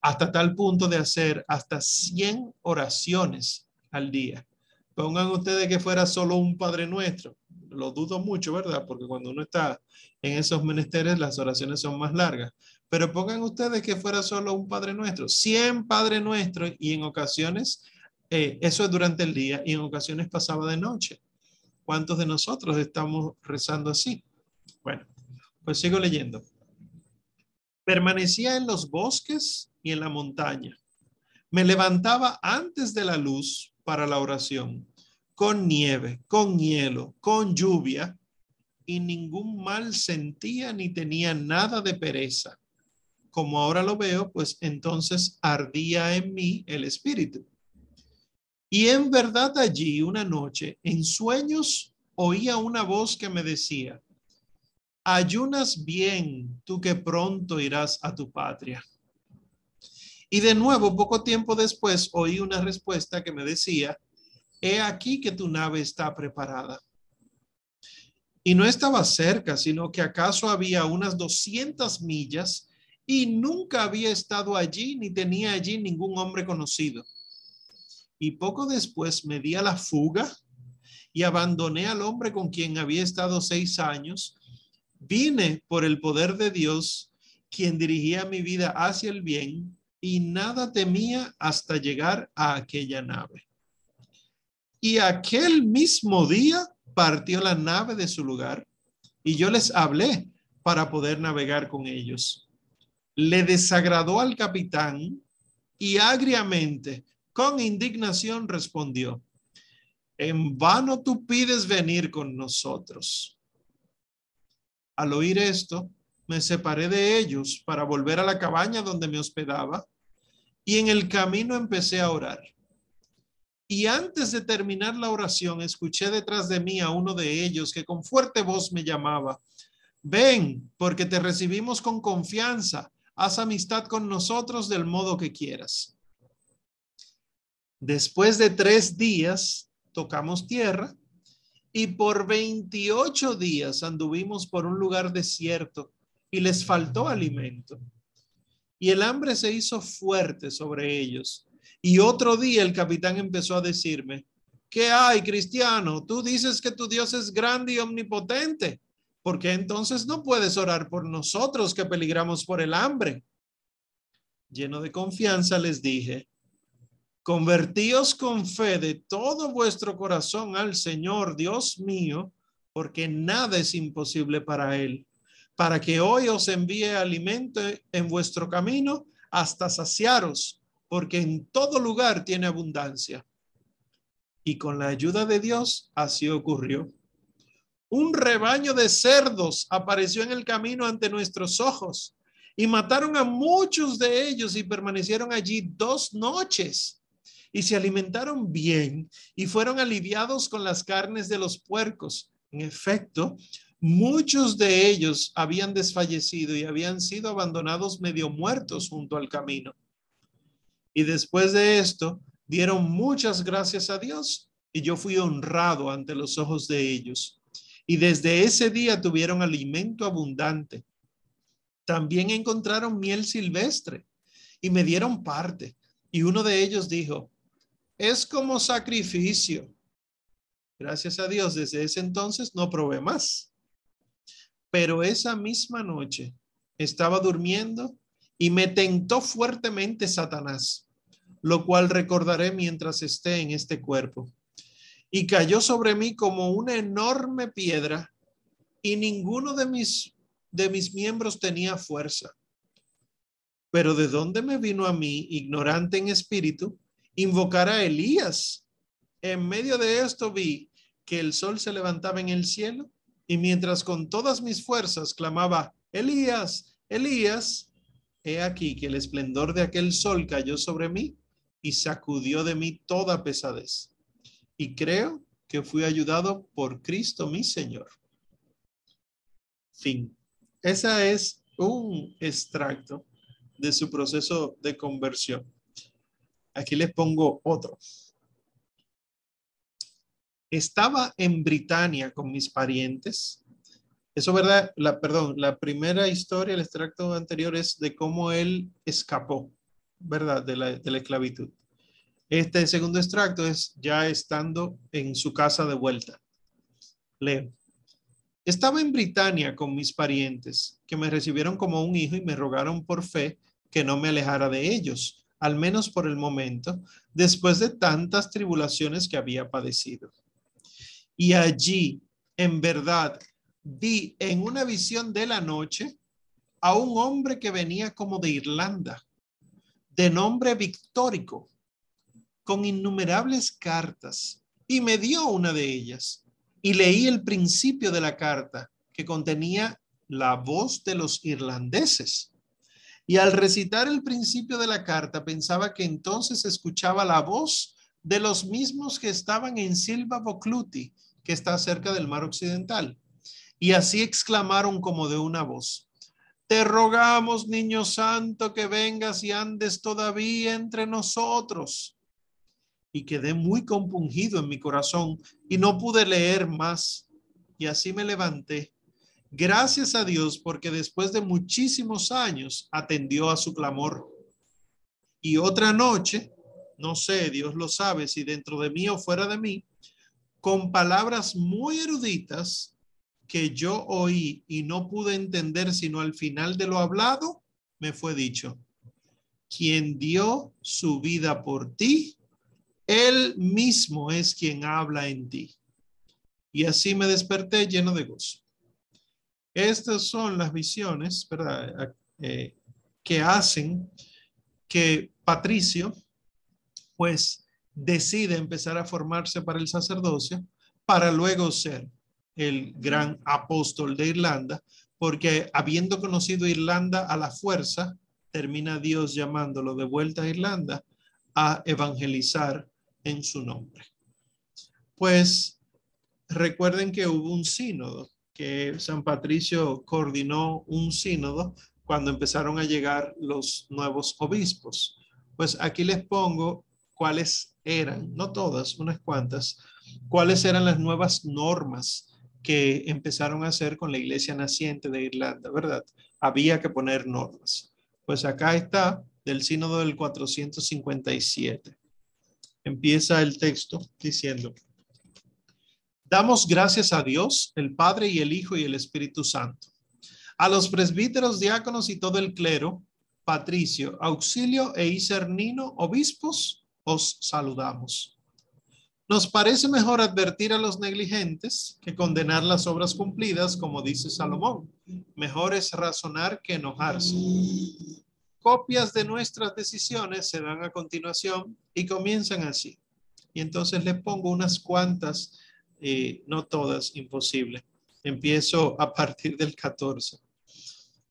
Hasta tal punto de hacer hasta 100 oraciones al día. Pongan ustedes que fuera solo un Padre Nuestro. Lo dudo mucho, ¿verdad? Porque cuando uno está en esos menesteres, las oraciones son más largas. Pero pongan ustedes que fuera solo un Padre Nuestro. 100 Padre Nuestro y en ocasiones, eh, eso es durante el día y en ocasiones pasaba de noche. ¿Cuántos de nosotros estamos rezando así? Bueno, pues sigo leyendo. Permanecía en los bosques y en la montaña. Me levantaba antes de la luz para la oración, con nieve, con hielo, con lluvia, y ningún mal sentía ni tenía nada de pereza. Como ahora lo veo, pues entonces ardía en mí el espíritu. Y en verdad allí una noche, en sueños, oía una voz que me decía, ayunas bien tú que pronto irás a tu patria. Y de nuevo, poco tiempo después, oí una respuesta que me decía, he aquí que tu nave está preparada. Y no estaba cerca, sino que acaso había unas 200 millas y nunca había estado allí ni tenía allí ningún hombre conocido. Y poco después me di a la fuga y abandoné al hombre con quien había estado seis años Vine por el poder de Dios, quien dirigía mi vida hacia el bien, y nada temía hasta llegar a aquella nave. Y aquel mismo día partió la nave de su lugar, y yo les hablé para poder navegar con ellos. Le desagradó al capitán y agriamente, con indignación, respondió, en vano tú pides venir con nosotros al oír esto, me separé de ellos para volver a la cabaña donde me hospedaba y en el camino empecé a orar. Y antes de terminar la oración, escuché detrás de mí a uno de ellos que con fuerte voz me llamaba, ven, porque te recibimos con confianza, haz amistad con nosotros del modo que quieras. Después de tres días, tocamos tierra y por 28 días anduvimos por un lugar desierto y les faltó alimento. Y el hambre se hizo fuerte sobre ellos. Y otro día el capitán empezó a decirme, ¿qué hay, cristiano? Tú dices que tu Dios es grande y omnipotente. porque entonces no puedes orar por nosotros que peligramos por el hambre? Lleno de confianza les dije, Convertíos con fe de todo vuestro corazón al Señor, Dios mío, porque nada es imposible para Él, para que hoy os envíe alimento en vuestro camino hasta saciaros, porque en todo lugar tiene abundancia. Y con la ayuda de Dios así ocurrió. Un rebaño de cerdos apareció en el camino ante nuestros ojos y mataron a muchos de ellos y permanecieron allí dos noches y se alimentaron bien y fueron aliviados con las carnes de los puercos. En efecto, muchos de ellos habían desfallecido y habían sido abandonados medio muertos junto al camino. Y después de esto, dieron muchas gracias a Dios y yo fui honrado ante los ojos de ellos. Y desde ese día tuvieron alimento abundante. También encontraron miel silvestre y me dieron parte. Y uno de ellos dijo, es como sacrificio. Gracias a Dios, desde ese entonces no probé más. Pero esa misma noche estaba durmiendo y me tentó fuertemente Satanás, lo cual recordaré mientras esté en este cuerpo. Y cayó sobre mí como una enorme piedra y ninguno de mis, de mis miembros tenía fuerza. Pero de dónde me vino a mí, ignorante en espíritu, invocar a Elías. En medio de esto vi que el sol se levantaba en el cielo y mientras con todas mis fuerzas clamaba, Elías, Elías, he aquí que el esplendor de aquel sol cayó sobre mí y sacudió de mí toda pesadez. Y creo que fui ayudado por Cristo mi Señor. Fin. Esa es un extracto de su proceso de conversión. Aquí les pongo otro. Estaba en Britania con mis parientes. Eso, ¿verdad? La, perdón, la primera historia, el extracto anterior es de cómo él escapó, ¿verdad? De la, esclavitud. Este segundo extracto es ya estando en su casa de vuelta. Leo. Estaba en Britania con mis parientes, que me recibieron como un hijo y me rogaron por fe que no me alejara de ellos, al menos por el momento, después de tantas tribulaciones que había padecido. Y allí, en verdad, vi en una visión de la noche a un hombre que venía como de Irlanda, de nombre Victórico, con innumerables cartas, y me dio una de ellas y leí el principio de la carta que contenía la voz de los irlandeses. Y al recitar el principio de la carta pensaba que entonces escuchaba la voz de los mismos que estaban en Silva Vocluti, que está cerca del mar occidental. Y así exclamaron como de una voz, te rogamos, niño santo, que vengas y andes todavía entre nosotros y quedé muy compungido en mi corazón y no pude leer más. Y así me levanté. Gracias a Dios porque después de muchísimos años atendió a su clamor. Y otra noche, no sé, Dios lo sabe, si dentro de mí o fuera de mí, con palabras muy eruditas que yo oí y no pude entender sino al final de lo hablado, me fue dicho, quien dio su vida por ti, él mismo es quien habla en ti. Y así me desperté lleno de gozo. Estas son las visiones, ¿verdad? Eh, que hacen que Patricio, pues, decide empezar a formarse para el sacerdocio para luego ser el gran apóstol de Irlanda, porque habiendo conocido Irlanda a la fuerza, termina Dios llamándolo de vuelta a Irlanda a evangelizar en su nombre. Pues recuerden que hubo un sínodo, que San Patricio coordinó un sínodo cuando empezaron a llegar los nuevos obispos. Pues aquí les pongo cuáles eran, no todas, unas cuantas, cuáles eran las nuevas normas que empezaron a hacer con la iglesia naciente de Irlanda, ¿verdad? Había que poner normas. Pues acá está del sínodo del 457 empieza el texto diciendo, damos gracias a Dios, el Padre y el Hijo y el Espíritu Santo. A los presbíteros, diáconos y todo el clero, Patricio, Auxilio e Isernino, obispos, os saludamos. Nos parece mejor advertir a los negligentes que condenar las obras cumplidas, como dice Salomón. Mejor es razonar que enojarse. Copias de nuestras decisiones se dan a continuación y comienzan así. Y entonces les pongo unas cuantas, eh, no todas, imposible. Empiezo a partir del 14.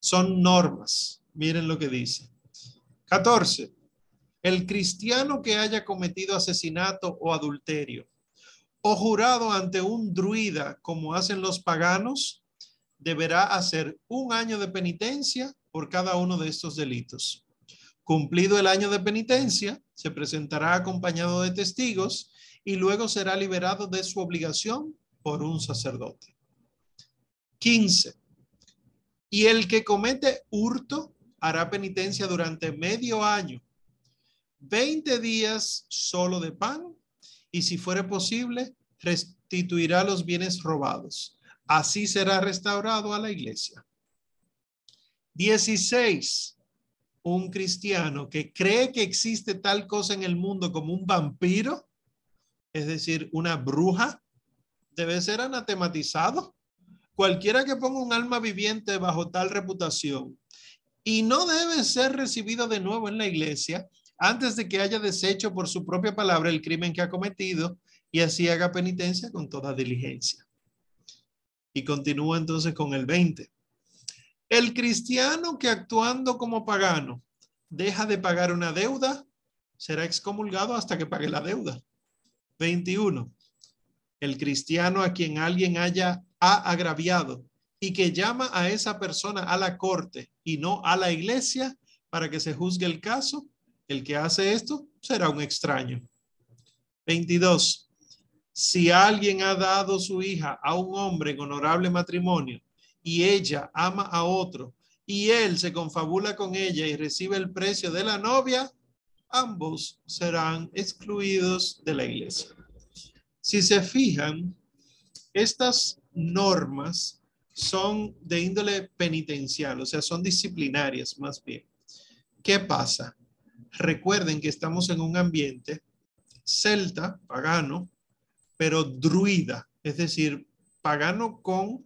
Son normas. Miren lo que dice. 14. El cristiano que haya cometido asesinato o adulterio o jurado ante un druida como hacen los paganos, deberá hacer un año de penitencia por cada uno de estos delitos. Cumplido el año de penitencia, se presentará acompañado de testigos y luego será liberado de su obligación por un sacerdote. 15. Y el que comete hurto hará penitencia durante medio año, 20 días solo de pan, y si fuere posible, restituirá los bienes robados. Así será restaurado a la iglesia. 16. Un cristiano que cree que existe tal cosa en el mundo como un vampiro, es decir, una bruja, debe ser anatematizado. Cualquiera que ponga un alma viviente bajo tal reputación y no debe ser recibido de nuevo en la iglesia antes de que haya deshecho por su propia palabra el crimen que ha cometido y así haga penitencia con toda diligencia. Y continúa entonces con el 20. El cristiano que actuando como pagano deja de pagar una deuda, será excomulgado hasta que pague la deuda. 21. El cristiano a quien alguien haya ha agraviado y que llama a esa persona a la corte y no a la iglesia para que se juzgue el caso, el que hace esto será un extraño. 22. Si alguien ha dado su hija a un hombre en honorable matrimonio y ella ama a otro y él se confabula con ella y recibe el precio de la novia, ambos serán excluidos de la iglesia. Si se fijan, estas normas son de índole penitencial, o sea, son disciplinarias más bien. ¿Qué pasa? Recuerden que estamos en un ambiente celta, pagano, pero druida, es decir, pagano con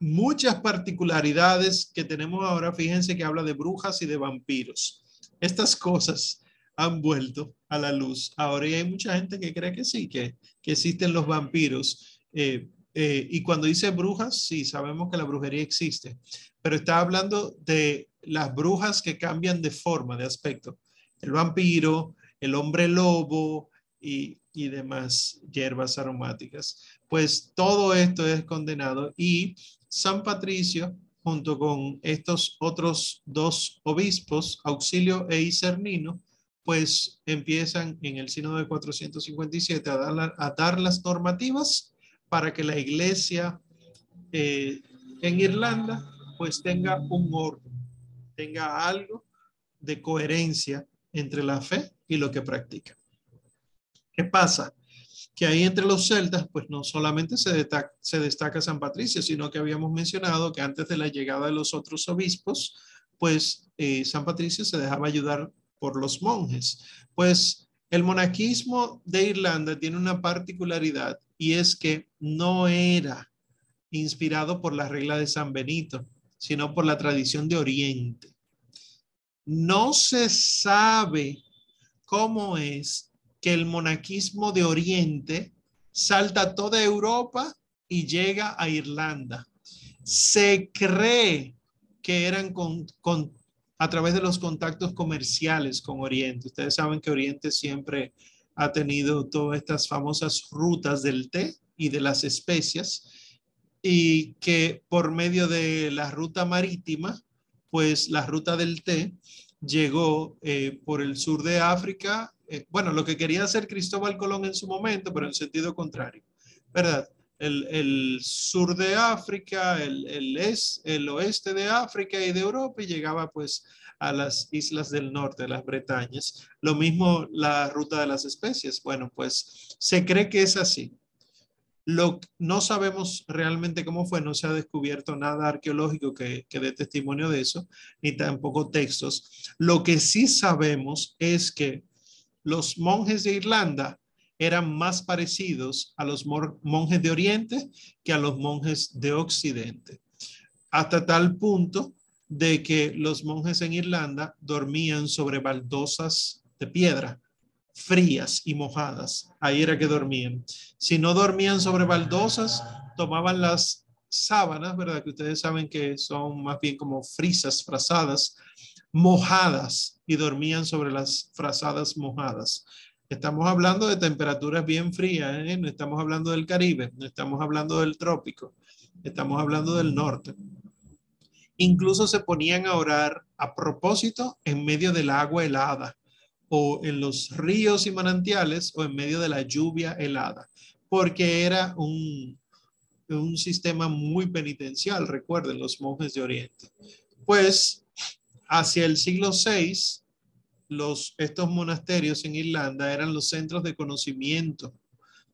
muchas particularidades que tenemos ahora. Fíjense que habla de brujas y de vampiros. Estas cosas han vuelto a la luz. Ahora hay mucha gente que cree que sí, que, existen los vampiros. Eh, eh, y cuando dice brujas, sí, sabemos que la brujería existe, pero está hablando de las brujas que cambian de forma, de aspecto. El vampiro, el hombre lobo y, y demás hierbas aromáticas. Pues todo esto es condenado y San Patricio, junto con estos otros dos obispos, Auxilio e Isernino, pues empiezan en el sínodo de 457 a dar, a dar las normativas para que la iglesia eh, en Irlanda pues tenga un orden, tenga algo de coherencia entre la fe y lo que practica. ¿Qué pasa? que ahí entre los celtas, pues no solamente se destaca, se destaca San Patricio, sino que habíamos mencionado que antes de la llegada de los otros obispos, pues eh, San Patricio se dejaba ayudar por los monjes. Pues el monaquismo de Irlanda tiene una particularidad y es que no era inspirado por la regla de San Benito, sino por la tradición de Oriente. No se sabe cómo es que el monaquismo de Oriente salta toda Europa y llega a Irlanda. Se cree que eran a través de los contactos comerciales con Oriente. Ustedes saben que Oriente siempre ha tenido todas estas famosas rutas del té y de las especias y que por medio de la ruta marítima, pues la ruta del té llegó eh, por el sur de África eh, bueno, lo que quería hacer Cristóbal Colón en su momento, pero en sentido contrario, ¿verdad? El, sur de África, el, es, el oeste de África y de Europa y llegaba pues a las islas del norte, las Bretañas. Lo mismo la ruta de las especies. Bueno, pues se cree que es así. No sabemos realmente cómo fue, no se ha descubierto nada arqueológico que, que dé testimonio de eso, ni tampoco textos. Lo que sí sabemos es que los monjes de Irlanda eran más parecidos a los monjes de Oriente que a los monjes de Occidente, hasta tal punto de que los monjes en Irlanda dormían sobre baldosas de piedra, frías y mojadas. Ahí era que dormían. Si no dormían sobre baldosas, tomaban las sábanas, ¿verdad? Que ustedes saben que son más bien como frisas, frazadas, mojadas y dormían sobre las frazadas mojadas. Estamos hablando de temperaturas bien frías, ¿eh? no estamos hablando del Caribe, no estamos hablando del trópico, estamos hablando del norte. Incluso se ponían a orar a propósito en medio del agua helada o en los ríos y manantiales o en medio de la lluvia helada, porque era un, un sistema muy penitencial, recuerden los monjes de Oriente. Pues hacia el siglo VI, los, estos monasterios en Irlanda eran los centros de conocimiento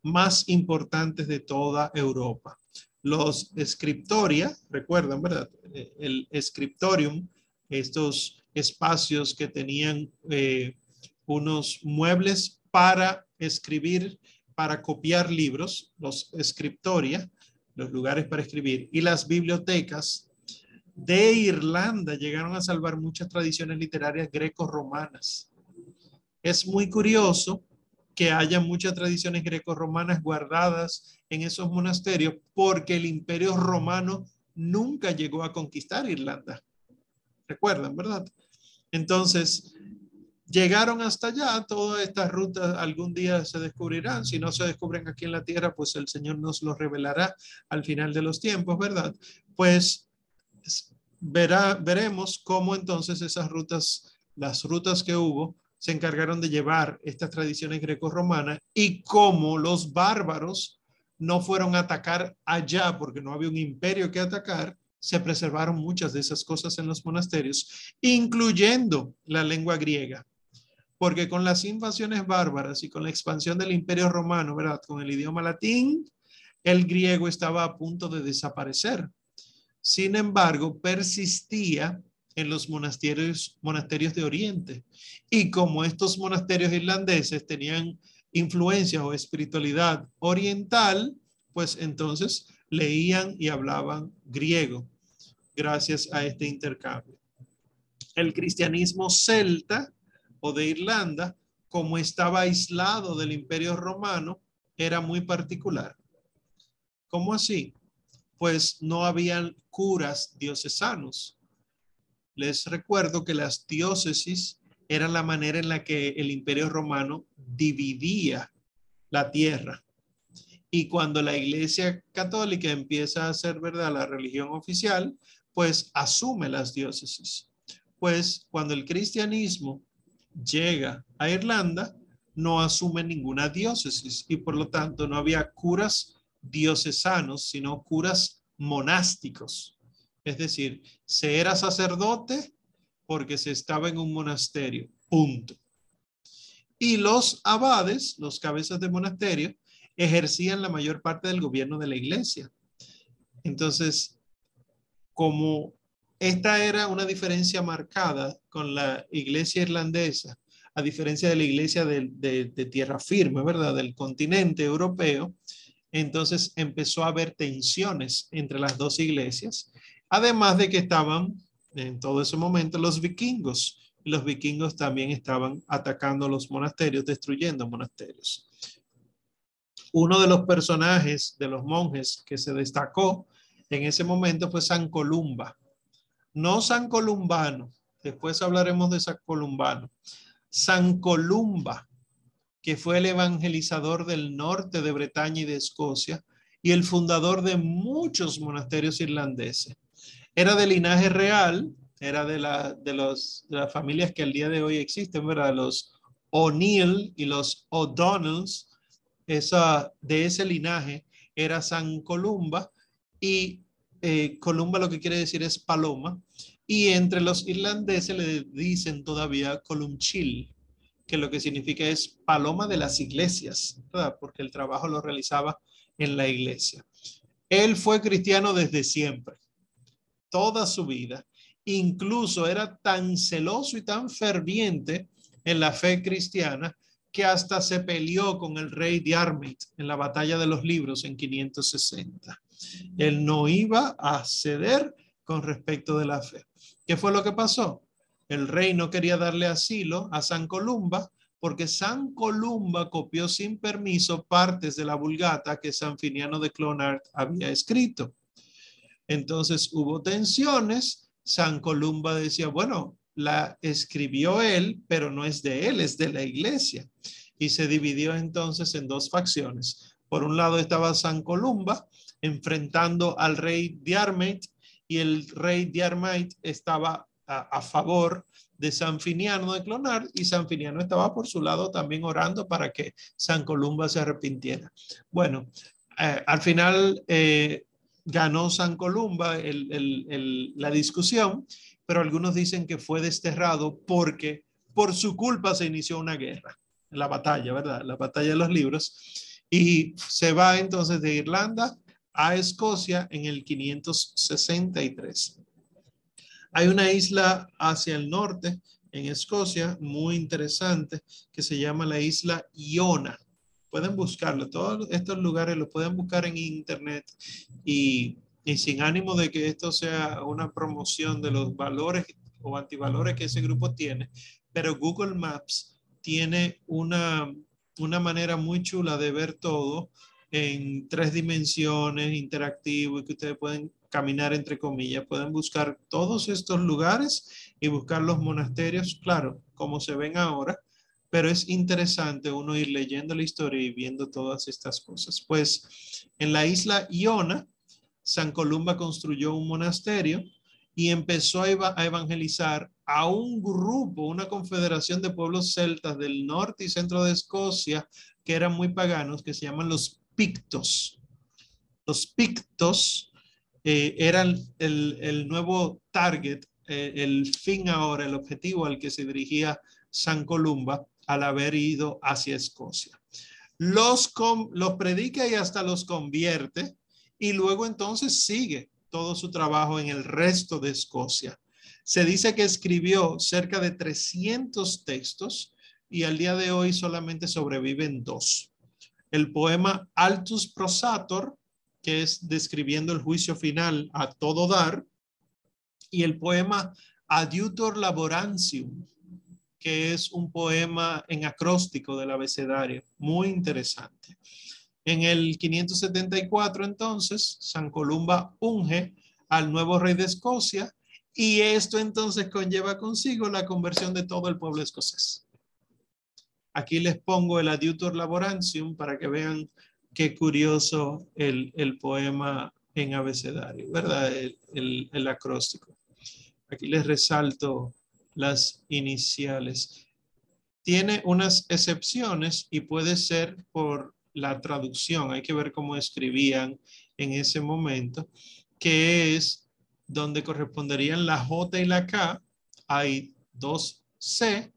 más importantes de toda Europa. Los scriptoria, recuerdan, ¿verdad? El scriptorium, estos espacios que tenían eh, unos muebles para escribir, para copiar libros, los scriptoria, los lugares para escribir, y las bibliotecas de Irlanda llegaron a salvar muchas tradiciones literarias greco-romanas. Es muy curioso que haya muchas tradiciones greco-romanas guardadas en esos monasterios porque el imperio romano nunca llegó a conquistar Irlanda. Recuerdan, ¿verdad? Entonces, llegaron hasta allá, todas estas rutas algún día se descubrirán, si no se descubren aquí en la tierra, pues el Señor nos lo revelará al final de los tiempos, ¿verdad? Pues verá, veremos cómo entonces esas rutas, las rutas que hubo, se encargaron de llevar estas tradiciones greco-romanas y cómo los bárbaros no fueron a atacar allá porque no había un imperio que atacar, se preservaron muchas de esas cosas en los monasterios, incluyendo la lengua griega. Porque con las invasiones bárbaras y con la expansión del imperio romano, ¿verdad? Con el idioma latín, el griego estaba a punto de desaparecer. Sin embargo, persistía en los monasterios, monasterios de Oriente. Y como estos monasterios irlandeses tenían influencia o espiritualidad oriental, pues entonces leían y hablaban griego gracias a este intercambio. El cristianismo celta o de Irlanda, como estaba aislado del imperio romano, era muy particular. ¿Cómo así? Pues no habían curas diocesanos. Les recuerdo que las diócesis eran la manera en la que el imperio romano dividía la tierra. Y cuando la iglesia católica empieza a ser verdad la religión oficial, pues asume las diócesis. Pues cuando el cristianismo llega a Irlanda, no asume ninguna diócesis y por lo tanto no había curas diocesanos, sino curas monásticos. Es decir, se era sacerdote porque se estaba en un monasterio. Punto. Y los abades, los cabezas de monasterio, ejercían la mayor parte del gobierno de la iglesia. Entonces, como esta era una diferencia marcada con la iglesia irlandesa, a diferencia de la iglesia de, tierra firme, ¿verdad? Del continente europeo, entonces empezó a haber tensiones entre las dos iglesias Además de que estaban en todo ese momento los vikingos. Los vikingos también estaban atacando los monasterios, destruyendo monasterios. Uno de los personajes de los monjes que se destacó en ese momento fue San Columba. No San Columbano, después hablaremos de San Columbano. San Columba, que fue el evangelizador del norte de Bretaña y de Escocia y el fundador de muchos monasterios irlandeses. Era de linaje real, era de, la, de, los, de las familias que al día de hoy existen, ¿verdad? Los O'Neill y los O'Donnells, esa, de ese linaje era San Columba y eh, Columba lo que quiere decir es paloma y entre los irlandeses le dicen todavía Columchil, que lo que significa es paloma de las iglesias, porque el trabajo lo realizaba en la iglesia. Él fue cristiano desde siempre toda su vida. Incluso era tan celoso y tan ferviente en la fe cristiana que hasta se peleó con el rey Diarmid en la batalla de los libros en 560. Él no iba a ceder con respecto de la fe. ¿Qué fue lo que pasó? El rey no quería darle asilo a San Columba porque San Columba copió sin permiso partes de la vulgata que San Finiano de Clonard había escrito. Entonces hubo tensiones. San Columba decía, bueno, la escribió él, pero no es de él, es de la iglesia. Y se dividió entonces en dos facciones. Por un lado estaba San Columba enfrentando al rey Diarmait y el rey Diarmait estaba a, favor de San Finiano de Clonar y San Finiano estaba por su lado también orando para que San Columba se arrepintiera. Bueno, eh, al final eh, ganó San Columba la discusión, pero algunos dicen que fue desterrado porque por su culpa se inició una guerra, la batalla, ¿verdad? La batalla de los libros. Y se va entonces de Irlanda a Escocia en el 563. Hay una isla hacia el norte en Escocia muy interesante que se llama la isla Iona pueden buscarlo. Todos estos lugares lo pueden buscar en internet y, y sin ánimo de que esto sea una promoción de los valores o antivalores que ese grupo tiene, pero Google Maps tiene una, una manera muy chula de ver todo en tres dimensiones, interactivo, y que ustedes pueden caminar entre comillas, pueden buscar todos estos lugares y buscar los monasterios, claro, como se ven ahora, pero es interesante uno ir leyendo la historia y viendo todas estas cosas. Pues en la isla Iona, San Columba construyó un monasterio y empezó a evangelizar a un grupo, una confederación de pueblos celtas del norte y centro de Escocia, que eran muy paganos, que se llaman los pictos. Los pictos eh, eran el, nuevo target, eh, el fin ahora, el objetivo al que se dirigía San Columba al haber ido hacia Escocia. Los, los predica y hasta los convierte y luego entonces sigue todo su trabajo en el resto de Escocia. Se dice que escribió cerca de 300 textos y al día de hoy solamente sobreviven dos. El poema Altus Prosator, que es describiendo el juicio final a todo dar, y el poema Adiutor Laborantium, que es un poema en acróstico del abecedario, muy interesante. En el 574 entonces, San Columba unge al nuevo rey de Escocia y esto entonces conlleva consigo la conversión de todo el pueblo escocés. Aquí les pongo el Adiutor Laborantium para que vean qué curioso el, poema en abecedario, ¿verdad? El, el acróstico. Aquí les resalto las iniciales. Tiene unas excepciones y puede ser por la traducción, hay que ver cómo escribían en ese momento, que es donde corresponderían la J y la K, hay dos C,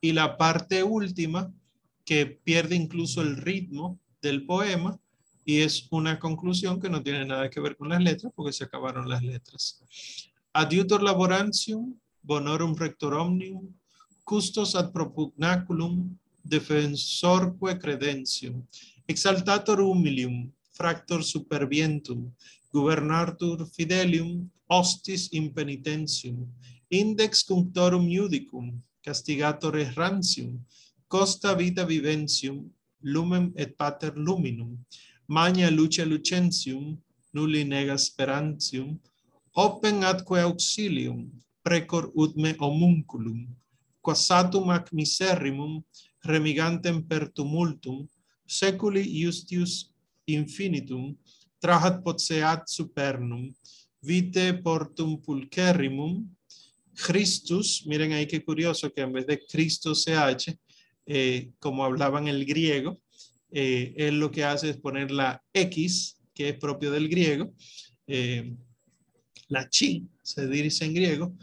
y la parte última que pierde incluso el ritmo del poema y es una conclusión que no tiene nada que ver con las letras porque se acabaron las letras. Adiutor laborantium, bonorum rector omnium, custos ad propugnaculum, defensorque credentium, exaltator humilium, fractor supervientum, gubernatur fidelium, hostis impenitentium, index cunctorum judicum, castigatore rancium, costa vita viventium, lumen et pater luminum, magna luce lucentium, nulli nega sperantium, open atque auxilium, precor ut me homunculum, quasatum ac miserrimum, remigantem per tumultum, seculi justius infinitum, trahat potseat supernum, vite portum pulcherrimum, Christus, miren ahí qué curioso que en vez de Cristo CH, eh, como hablaban el griego, eh, él lo que hace es poner la X, que es propio del griego, eh, la chi, se dice en griego,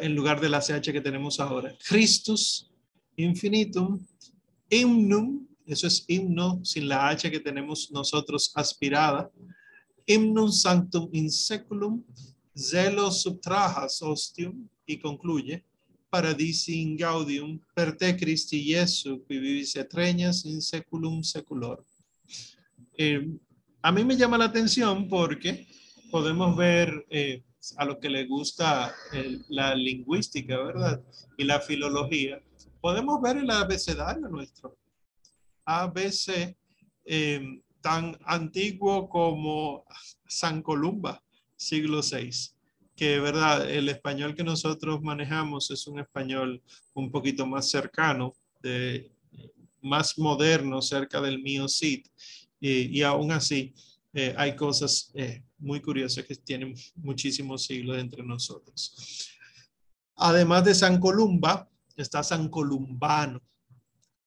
en lugar de la CH que tenemos ahora. Christus infinitum, himnum, eso es himno sin la H que tenemos nosotros aspirada. Himnum sanctum in seculum, zelo subtrajas ostium, y concluye, paradisi in gaudium, per te Christi Jesu, qui vivis etreñas in seculum seculor. Eh, a mí me llama la atención porque podemos ver eh, a lo que le gusta la lingüística, ¿verdad? Y la filología. Podemos ver el abecedario nuestro. ABC, em, tan antiguo como San Columba, siglo VI, que verdad, el español que nosotros manejamos es un español un poquito más cercano, de, más moderno, cerca del mío Cid, y, y aún así eh, hay cosas eh, muy curiosas que tienen muchísimos siglos entre nosotros. Además de San Columba, está San Columbano.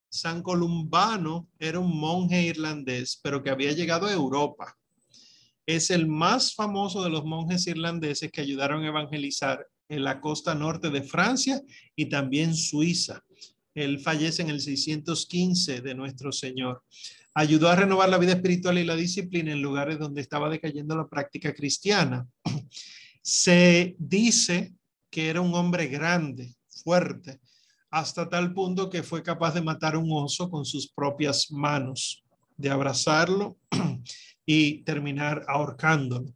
San Columbano era un monje irlandés, pero que había llegado a Europa. Es el más famoso de los monjes irlandeses que ayudaron a evangelizar en la costa norte de Francia y también Suiza. Él fallece en el 615 de nuestro Señor. Ayudó a renovar la vida espiritual y la disciplina en lugares donde estaba decayendo la práctica cristiana. Se dice que era un hombre grande, fuerte, hasta tal punto que fue capaz de matar un oso con sus propias manos, de abrazarlo y terminar ahorcándolo.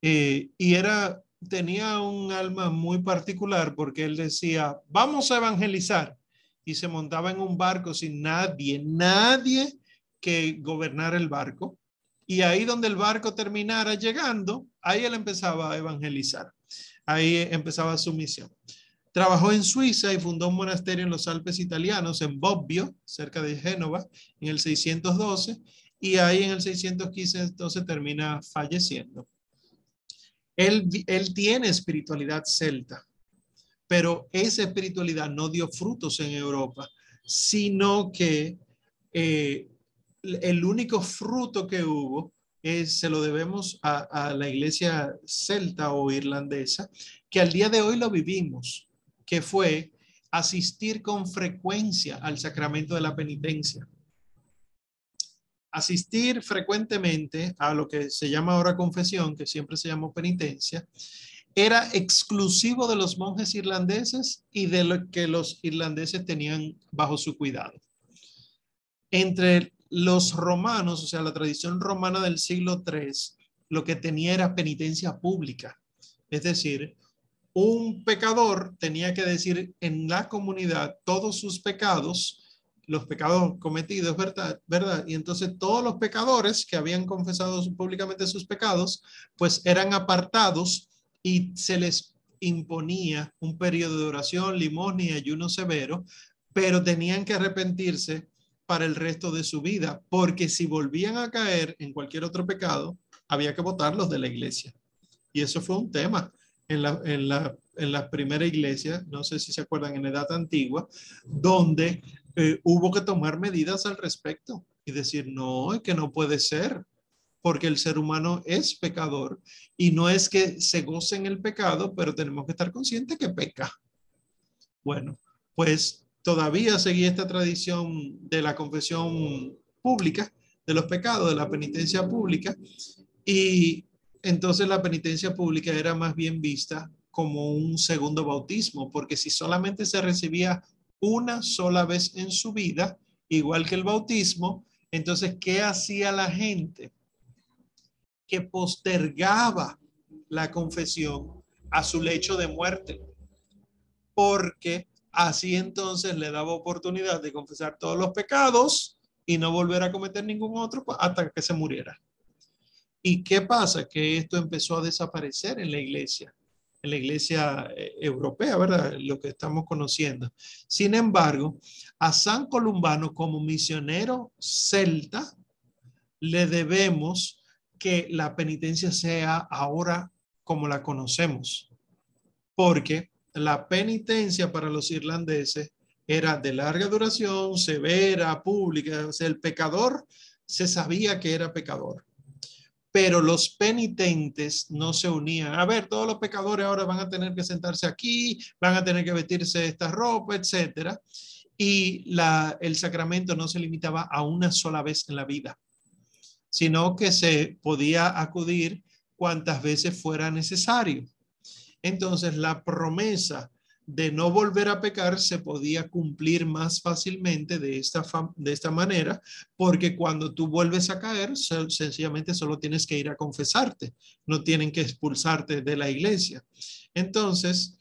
Eh, y era, tenía un alma muy particular porque él decía, vamos a evangelizar. y se montaba en un barco sin nadie, nadie que gobernara el barco. Y ahí donde el barco terminara llegando, ahí él empezaba a evangelizar. Ahí empezaba su misión. Trabajó en Suiza y fundó un monasterio en los Alpes italianos, en Bobbio, cerca de Génova, en el 612, y ahí en el 615 entonces termina falleciendo. Él, él tiene espiritualidad celta, pero esa espiritualidad no dio frutos en Europa, sino que eh, el único fruto que hubo es, se lo debemos a, a, la iglesia celta o irlandesa, que al día de hoy lo vivimos, que fue asistir con frecuencia al sacramento de la penitencia. Asistir frecuentemente a lo que se llama ahora confesión, que siempre se llamó penitencia, era exclusivo de los monjes irlandeses y de lo que los irlandeses tenían bajo su cuidado. Entre los romanos, o sea, la tradición romana del siglo III, lo que tenía era penitencia pública. Es decir, un pecador tenía que decir en la comunidad todos sus pecados, los pecados cometidos, ¿verdad? ¿verdad? Y entonces todos los pecadores que habían confesado públicamente sus pecados, pues eran apartados y se les imponía un periodo de oración, limosna y ayuno severo, pero tenían que arrepentirse para el resto de su vida, porque si volvían a caer en cualquier otro pecado, había que votarlos de la iglesia. Y eso fue un tema en la, en la, en la primera iglesia, no sé si se acuerdan, en edad antigua, donde eh, hubo que tomar medidas al respecto y decir, no, que no puede ser porque el ser humano es pecador y no es que se goce en el pecado, pero tenemos que estar conscientes que peca. Bueno, pues todavía seguía esta tradición de la confesión pública, de los pecados, de la penitencia pública, y entonces la penitencia pública era más bien vista como un segundo bautismo, porque si solamente se recibía una sola vez en su vida, igual que el bautismo, entonces, ¿qué hacía la gente? que postergaba la confesión a su lecho de muerte, porque así entonces le daba oportunidad de confesar todos los pecados y no volver a cometer ningún otro hasta que se muriera. ¿Y qué pasa? Que esto empezó a desaparecer en la iglesia, en la iglesia eh, europea, ¿verdad? Lo que estamos conociendo. Sin embargo, a San Columbano como misionero celta le debemos que la penitencia sea ahora como la conocemos, porque la penitencia para los irlandeses era de larga duración, severa, pública, o sea, el pecador se sabía que era pecador, pero los penitentes no se unían. A ver, todos los pecadores ahora van a tener que sentarse aquí, van a tener que vestirse esta ropa, etcétera. Y la, el sacramento no se limitaba a una sola vez en la vida sino que se podía acudir cuantas veces fuera necesario. Entonces, la promesa de no volver a pecar se podía cumplir más fácilmente de esta, de esta manera, porque cuando tú vuelves a caer, sencillamente solo tienes que ir a confesarte, no tienen que expulsarte de la iglesia. Entonces,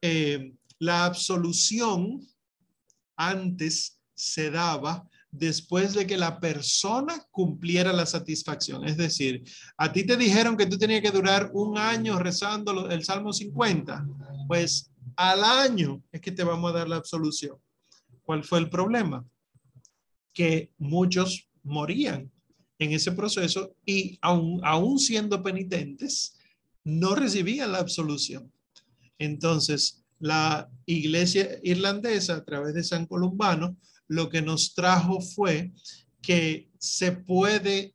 eh, la absolución antes se daba después de que la persona cumpliera la satisfacción. Es decir, a ti te dijeron que tú tenías que durar un año rezando el Salmo 50, pues al año es que te vamos a dar la absolución. ¿Cuál fue el problema? Que muchos morían en ese proceso y aún, siendo penitentes, no recibían la absolución. Entonces, la iglesia irlandesa, a través de San Columbano, lo que nos trajo fue que se puede,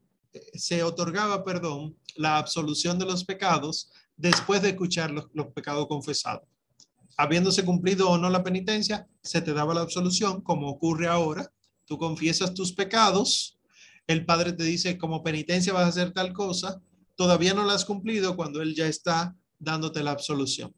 se otorgaba, perdón, la absolución de los pecados después de escuchar los, pecados confesados. Habiéndose cumplido o no la penitencia, se te daba la absolución, como ocurre ahora. Tú confiesas tus pecados, el Padre te dice, como penitencia vas a hacer tal cosa, todavía no la has cumplido cuando Él ya está dándote la absolución.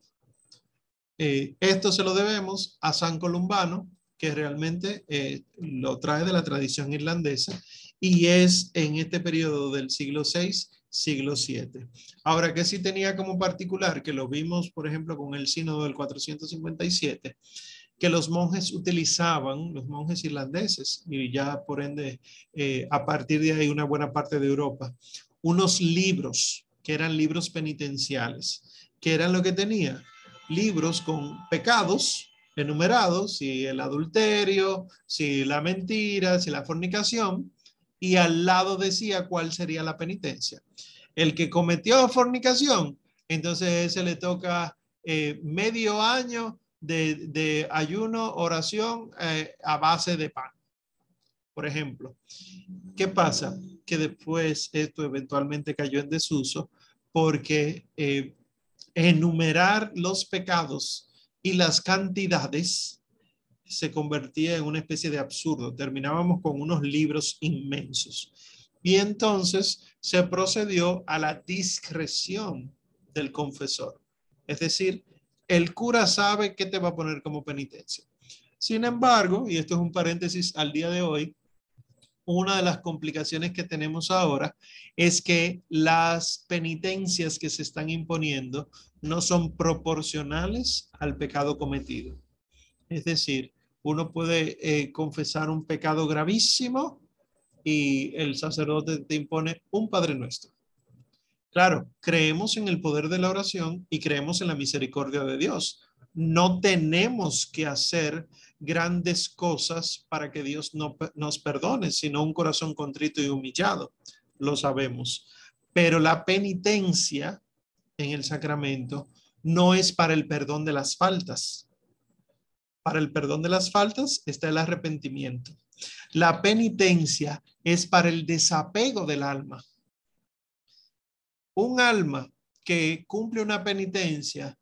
Eh, esto se lo debemos a San Columbano, que realmente eh, lo trae de la tradición irlandesa y es en este periodo del siglo VI siglo VII. Ahora, que sí tenía como particular, que lo vimos, por ejemplo, con el sínodo del 457, que los monjes utilizaban, los monjes irlandeses, y ya por ende, eh, a partir de ahí una buena parte de Europa, unos libros que eran libros penitenciales, que eran lo que tenía, libros con pecados enumerados, si el adulterio, si la mentira, si la fornicación, y al lado decía cuál sería la penitencia. El que cometió fornicación, entonces se le toca eh, medio año de, ayuno, oración eh, a base de pan. Por ejemplo, ¿qué pasa? Que después esto eventualmente cayó en desuso porque eh, enumerar los pecados y las cantidades se convertía en una especie de absurdo. Terminábamos con unos libros inmensos. Y entonces se procedió a la discreción del confesor. Es decir, el cura sabe qué te va a poner como penitencia. Sin embargo, y esto es un paréntesis al día de hoy, una de las complicaciones que tenemos ahora es que las penitencias que se están imponiendo no son proporcionales al pecado cometido. Es decir, uno puede eh, confesar un pecado gravísimo y el sacerdote te impone un Padre Nuestro. Claro, creemos en el poder de la oración y creemos en la misericordia de Dios. No tenemos que hacer grandes cosas para que Dios no, nos perdone, sino un corazón contrito y humillado. Lo sabemos. Pero la penitencia en el sacramento no es para el perdón de las faltas. Para el perdón de las faltas está el arrepentimiento. La penitencia es para el desapego del alma. Un alma que cumple una penitencia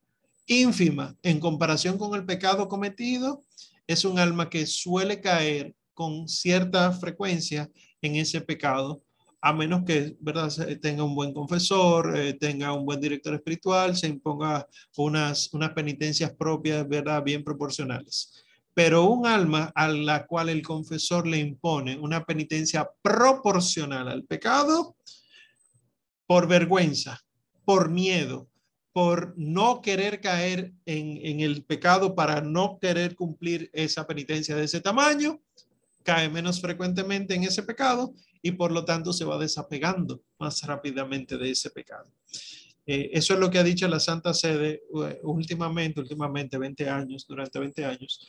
ínfima en comparación con el pecado cometido es un alma que suele caer con cierta frecuencia en ese pecado a menos que ¿verdad? tenga un buen confesor, eh, tenga un buen director espiritual, se imponga unas, unas penitencias propias, ¿verdad? bien proporcionales. Pero un alma a la cual el confesor le impone una penitencia proporcional al pecado, por vergüenza, por miedo, por no querer caer en, en el pecado, para no querer cumplir esa penitencia de ese tamaño, cae menos frecuentemente en ese pecado y por lo tanto se va desapegando más rápidamente de ese pecado. Eh, eso es lo que ha dicho la Santa Sede eh, últimamente, últimamente 20 años, durante 20 años,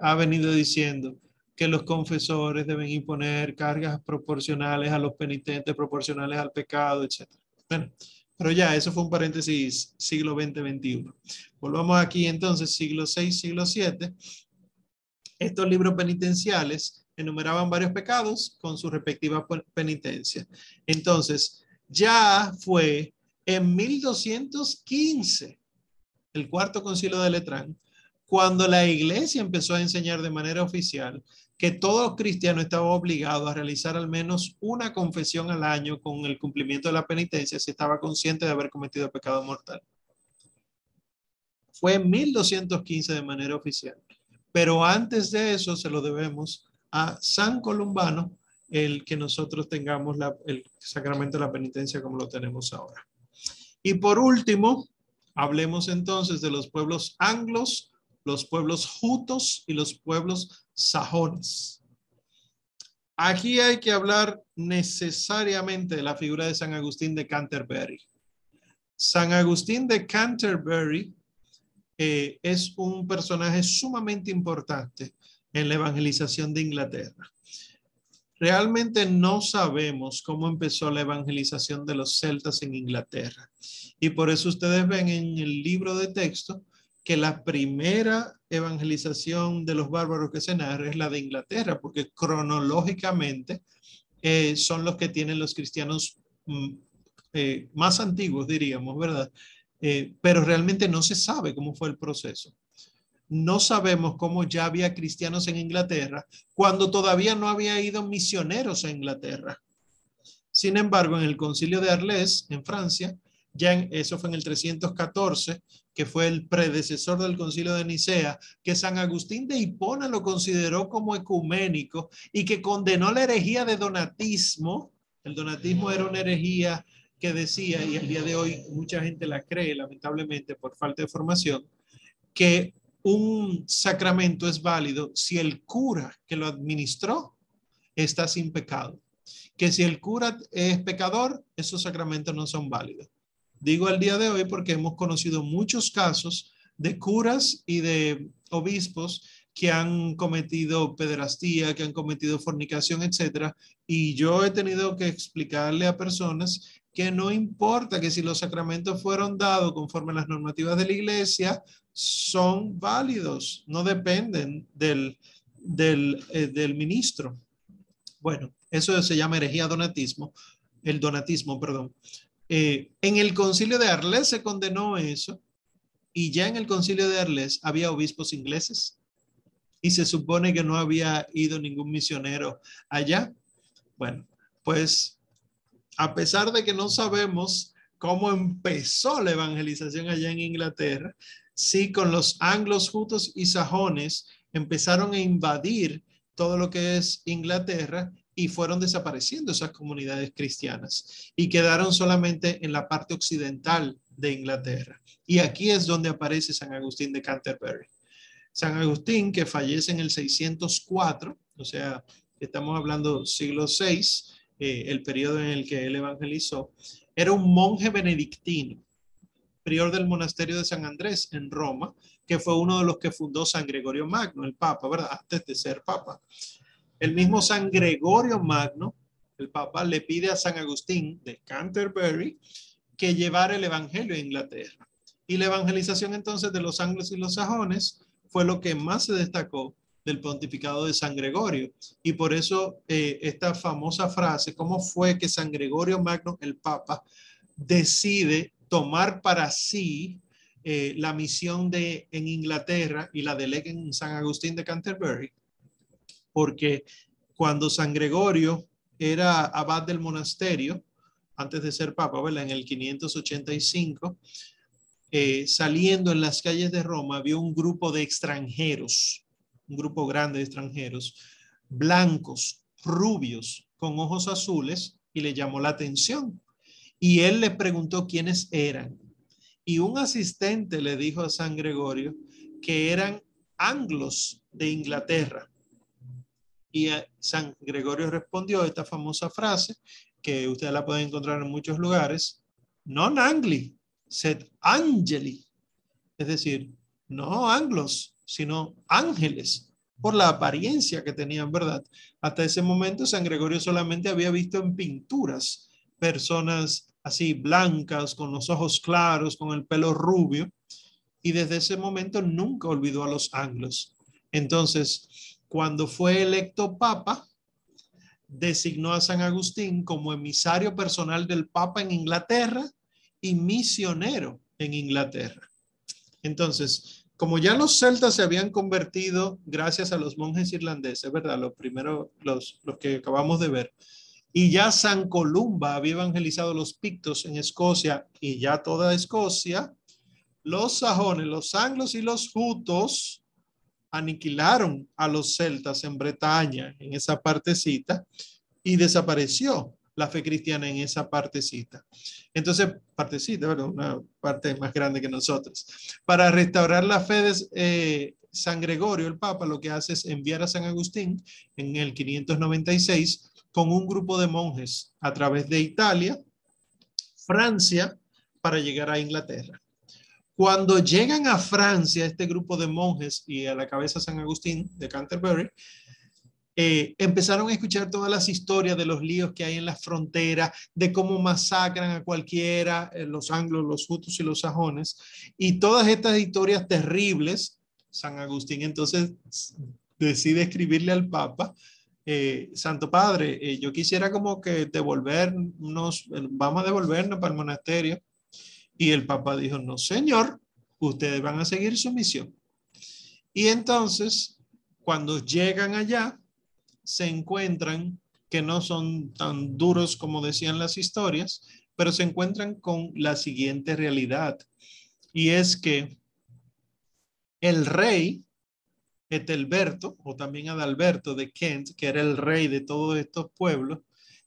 ha venido diciendo que los confesores deben imponer cargas proporcionales a los penitentes, proporcionales al pecado, etc. Bueno, pero ya, eso fue un paréntesis siglo XX-XXI. Volvamos aquí entonces, siglo VI, siglo VII. Estos libros penitenciales enumeraban varios pecados con su respectiva penitencia. Entonces, ya fue en 1215, el cuarto concilio de Letrán, cuando la iglesia empezó a enseñar de manera oficial que todo cristiano estaba obligado a realizar al menos una confesión al año con el cumplimiento de la penitencia si estaba consciente de haber cometido pecado mortal. Fue en 1215 de manera oficial. Pero antes de eso se lo debemos a San Columbano el que nosotros tengamos el sacramento de la penitencia como lo tenemos ahora. Y por último, hablemos entonces de los pueblos anglos, los pueblos jutos y los pueblos sajones. Aquí hay que hablar necesariamente de la figura de San Agustín de Canterbury. San Agustín de Canterbury eh, es un personaje sumamente importante en la evangelización de Inglaterra. Realmente no sabemos cómo empezó la evangelización de los celtas en Inglaterra. Y por eso ustedes ven en el libro de texto que la primera evangelización de los bárbaros que se narra es la de Inglaterra, porque cronológicamente eh, son los que tienen los cristianos mm, eh, más antiguos, diríamos, ¿verdad? Eh, pero realmente no se sabe cómo fue el proceso no sabemos cómo ya había cristianos en Inglaterra cuando todavía no había ido misioneros a Inglaterra. Sin embargo, en el concilio de Arles, en Francia, ya eso fue en el 314, que fue el predecesor del concilio de Nicea, que San Agustín de Hipona lo consideró como ecuménico y que condenó la herejía de donatismo. El donatismo era una herejía que decía, y el día de hoy mucha gente la cree, lamentablemente por falta de formación, que un sacramento es válido si el cura que lo administró está sin pecado. Que si el cura es pecador, esos sacramentos no son válidos. Digo al día de hoy porque hemos conocido muchos casos de curas y de obispos que han cometido pederastía, que han cometido fornicación, etcétera. Y yo he tenido que explicarle a personas que no importa que si los sacramentos fueron dados conforme a las normativas de la iglesia, son válidos, no dependen del, del, eh, del ministro. Bueno, eso se llama herejía donatismo, el donatismo, perdón. Eh, en el concilio de Arles se condenó eso y ya en el concilio de Arles había obispos ingleses y se supone que no había ido ningún misionero allá. Bueno, pues a pesar de que no sabemos cómo empezó la evangelización allá en Inglaterra, sí con los anglos, jutos y sajones empezaron a invadir todo lo que es Inglaterra y fueron desapareciendo esas comunidades cristianas y quedaron solamente en la parte occidental de Inglaterra. Y aquí es donde aparece San Agustín de Canterbury. San Agustín, que fallece en el 604, o sea, estamos hablando siglo VI, el periodo en el que él evangelizó, era un monje benedictino, prior del monasterio de San Andrés en Roma, que fue uno de los que fundó San Gregorio Magno, el Papa, ¿verdad? Antes de ser Papa. El mismo San Gregorio Magno, el Papa, le pide a San Agustín de Canterbury que llevara el Evangelio a Inglaterra. Y la evangelización entonces de los anglos y los sajones fue lo que más se destacó del pontificado de San Gregorio. Y por eso eh, esta famosa frase, ¿cómo fue que San Gregorio Magno, el Papa, decide tomar para sí eh, la misión de en Inglaterra y la delega en San Agustín de Canterbury? Porque cuando San Gregorio era abad del monasterio, antes de ser papa, ¿verdad? En el 585, eh, saliendo en las calles de Roma, vio un grupo de extranjeros, un grupo grande de extranjeros, blancos, rubios, con ojos azules, y le llamó la atención. Y él le preguntó quiénes eran. Y un asistente le dijo a San Gregorio que eran anglos de Inglaterra. Y San Gregorio respondió esta famosa frase que usted la puede encontrar en muchos lugares, non angli, sed angeli, es decir, no anglos, sino ángeles, por la apariencia que tenían, ¿verdad? Hasta ese momento San Gregorio solamente había visto en pinturas personas así blancas, con los ojos claros, con el pelo rubio, y desde ese momento nunca olvidó a los anglos. Entonces, cuando fue electo papa, designó a San Agustín como emisario personal del papa en Inglaterra y misionero en Inglaterra. Entonces, como ya los celtas se habían convertido gracias a los monjes irlandeses, ¿verdad? Los primeros, los, los que acabamos de ver, y ya San Columba había evangelizado los pictos en Escocia y ya toda Escocia, los sajones, los anglos y los jutos aniquilaron a los celtas en Bretaña, en esa partecita, y desapareció la fe cristiana en esa partecita. Entonces, partecita, una parte más grande que nosotros. Para restaurar la fe de eh, San Gregorio, el Papa, lo que hace es enviar a San Agustín en el 596 con un grupo de monjes a través de Italia, Francia, para llegar a Inglaterra. Cuando llegan a Francia, este grupo de monjes y a la cabeza San Agustín de Canterbury, eh, empezaron a escuchar todas las historias de los líos que hay en las fronteras, de cómo masacran a cualquiera, eh, los anglos, los hutos y los sajones, y todas estas historias terribles, San Agustín entonces decide escribirle al Papa eh, Santo Padre, yo quisiera como que devolvernos, vamos a devolvernos para el monasterio. Y el Papa dijo, no, señor, ustedes van a seguir su misión. Y entonces, cuando llegan allá, se encuentran que no son tan duros como decían las historias, pero se encuentran con la siguiente realidad. Y es que el rey Etelberto, o también Adalberto de Kent, que era el rey de todos estos pueblos,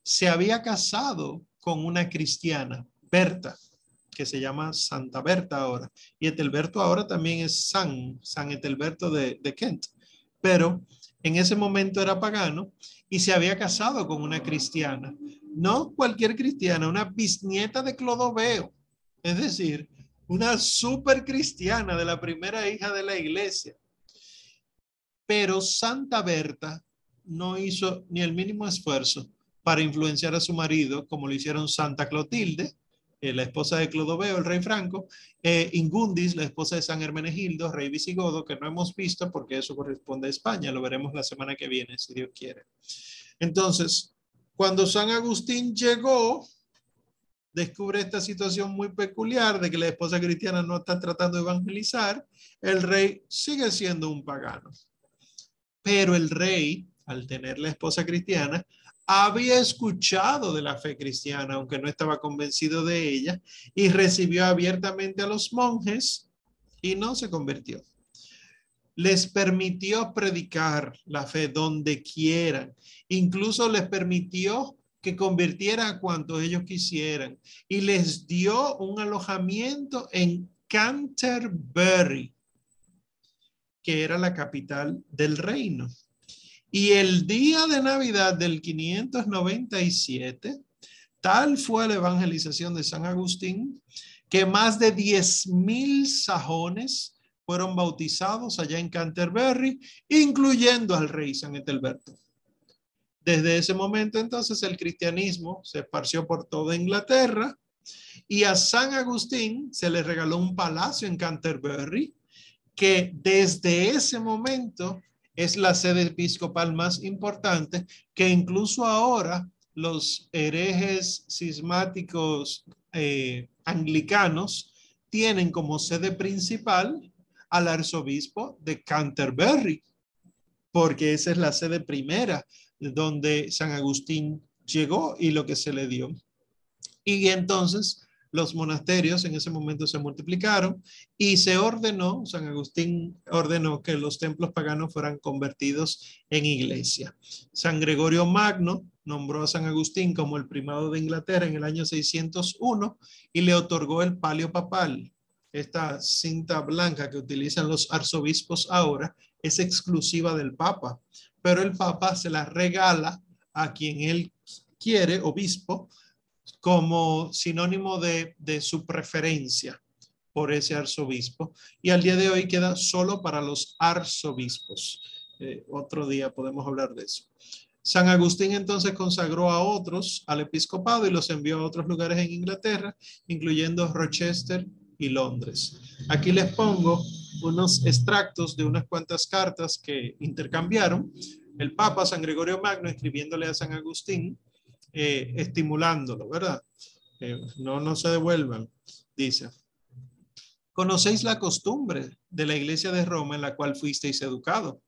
se había casado con una cristiana, Berta, que se llama Santa Berta ahora. Y Etelberto ahora también es San, San Etelberto de, de Kent. Pero en ese momento era pagano y se había casado con una cristiana. No cualquier cristiana, una bisnieta de Clodoveo. Es decir, una super cristiana de la primera hija de la iglesia. Pero Santa Berta no hizo ni el mínimo esfuerzo para influenciar a su marido, como lo hicieron Santa Clotilde, eh, la esposa de Clodoveo, el rey Franco, eh, Ingundis, la esposa de San Hermenegildo, rey visigodo, que no hemos visto porque eso corresponde a España, lo veremos la semana que viene, si Dios quiere. Entonces, cuando San Agustín llegó, descubre esta situación muy peculiar de que la esposa cristiana no está tratando de evangelizar, el rey sigue siendo un pagano. Pero el rey, al tener la esposa cristiana, había escuchado de la fe cristiana, aunque no estaba convencido de ella, y recibió abiertamente a los monjes y no se convirtió. Les permitió predicar la fe donde quieran, incluso les permitió que convirtiera a cuantos ellos quisieran y les dio un alojamiento en Canterbury, que era la capital del reino. Y el día de Navidad del 597, tal fue la evangelización de San Agustín, que más de 10.000 sajones fueron bautizados allá en Canterbury, incluyendo al rey San Etelberto. Desde ese momento entonces el cristianismo se esparció por toda Inglaterra y a San Agustín se le regaló un palacio en Canterbury que desde ese momento es la sede episcopal más importante, que incluso ahora los herejes cismáticos eh, anglicanos tienen como sede principal al arzobispo de Canterbury, porque esa es la sede primera donde San Agustín llegó y lo que se le dio. Y entonces los monasterios en ese momento se multiplicaron y se ordenó, San Agustín ordenó que los templos paganos fueran convertidos en iglesia. San Gregorio Magno nombró a San Agustín como el primado de Inglaterra en el año 601 y le otorgó el palio papal. Esta cinta blanca que utilizan los arzobispos ahora es exclusiva del Papa, pero el Papa se la regala a quien él quiere, obispo, como sinónimo de, su preferencia por ese arzobispo y al día de hoy queda solo para los arzobispos. Eh, otro día podemos hablar de eso. San Agustín entonces consagró a otros al episcopado y los envió a otros lugares en Inglaterra, incluyendo Rochester y Londres. Aquí les pongo unos extractos de unas cuantas cartas que intercambiaron el Papa San Gregorio Magno escribiéndole a San Agustín eh, estimulándolo, ¿verdad? Eh, no, no se devuelvan, dice. Conocéis la costumbre de la iglesia de Roma en la cual fuisteis educado,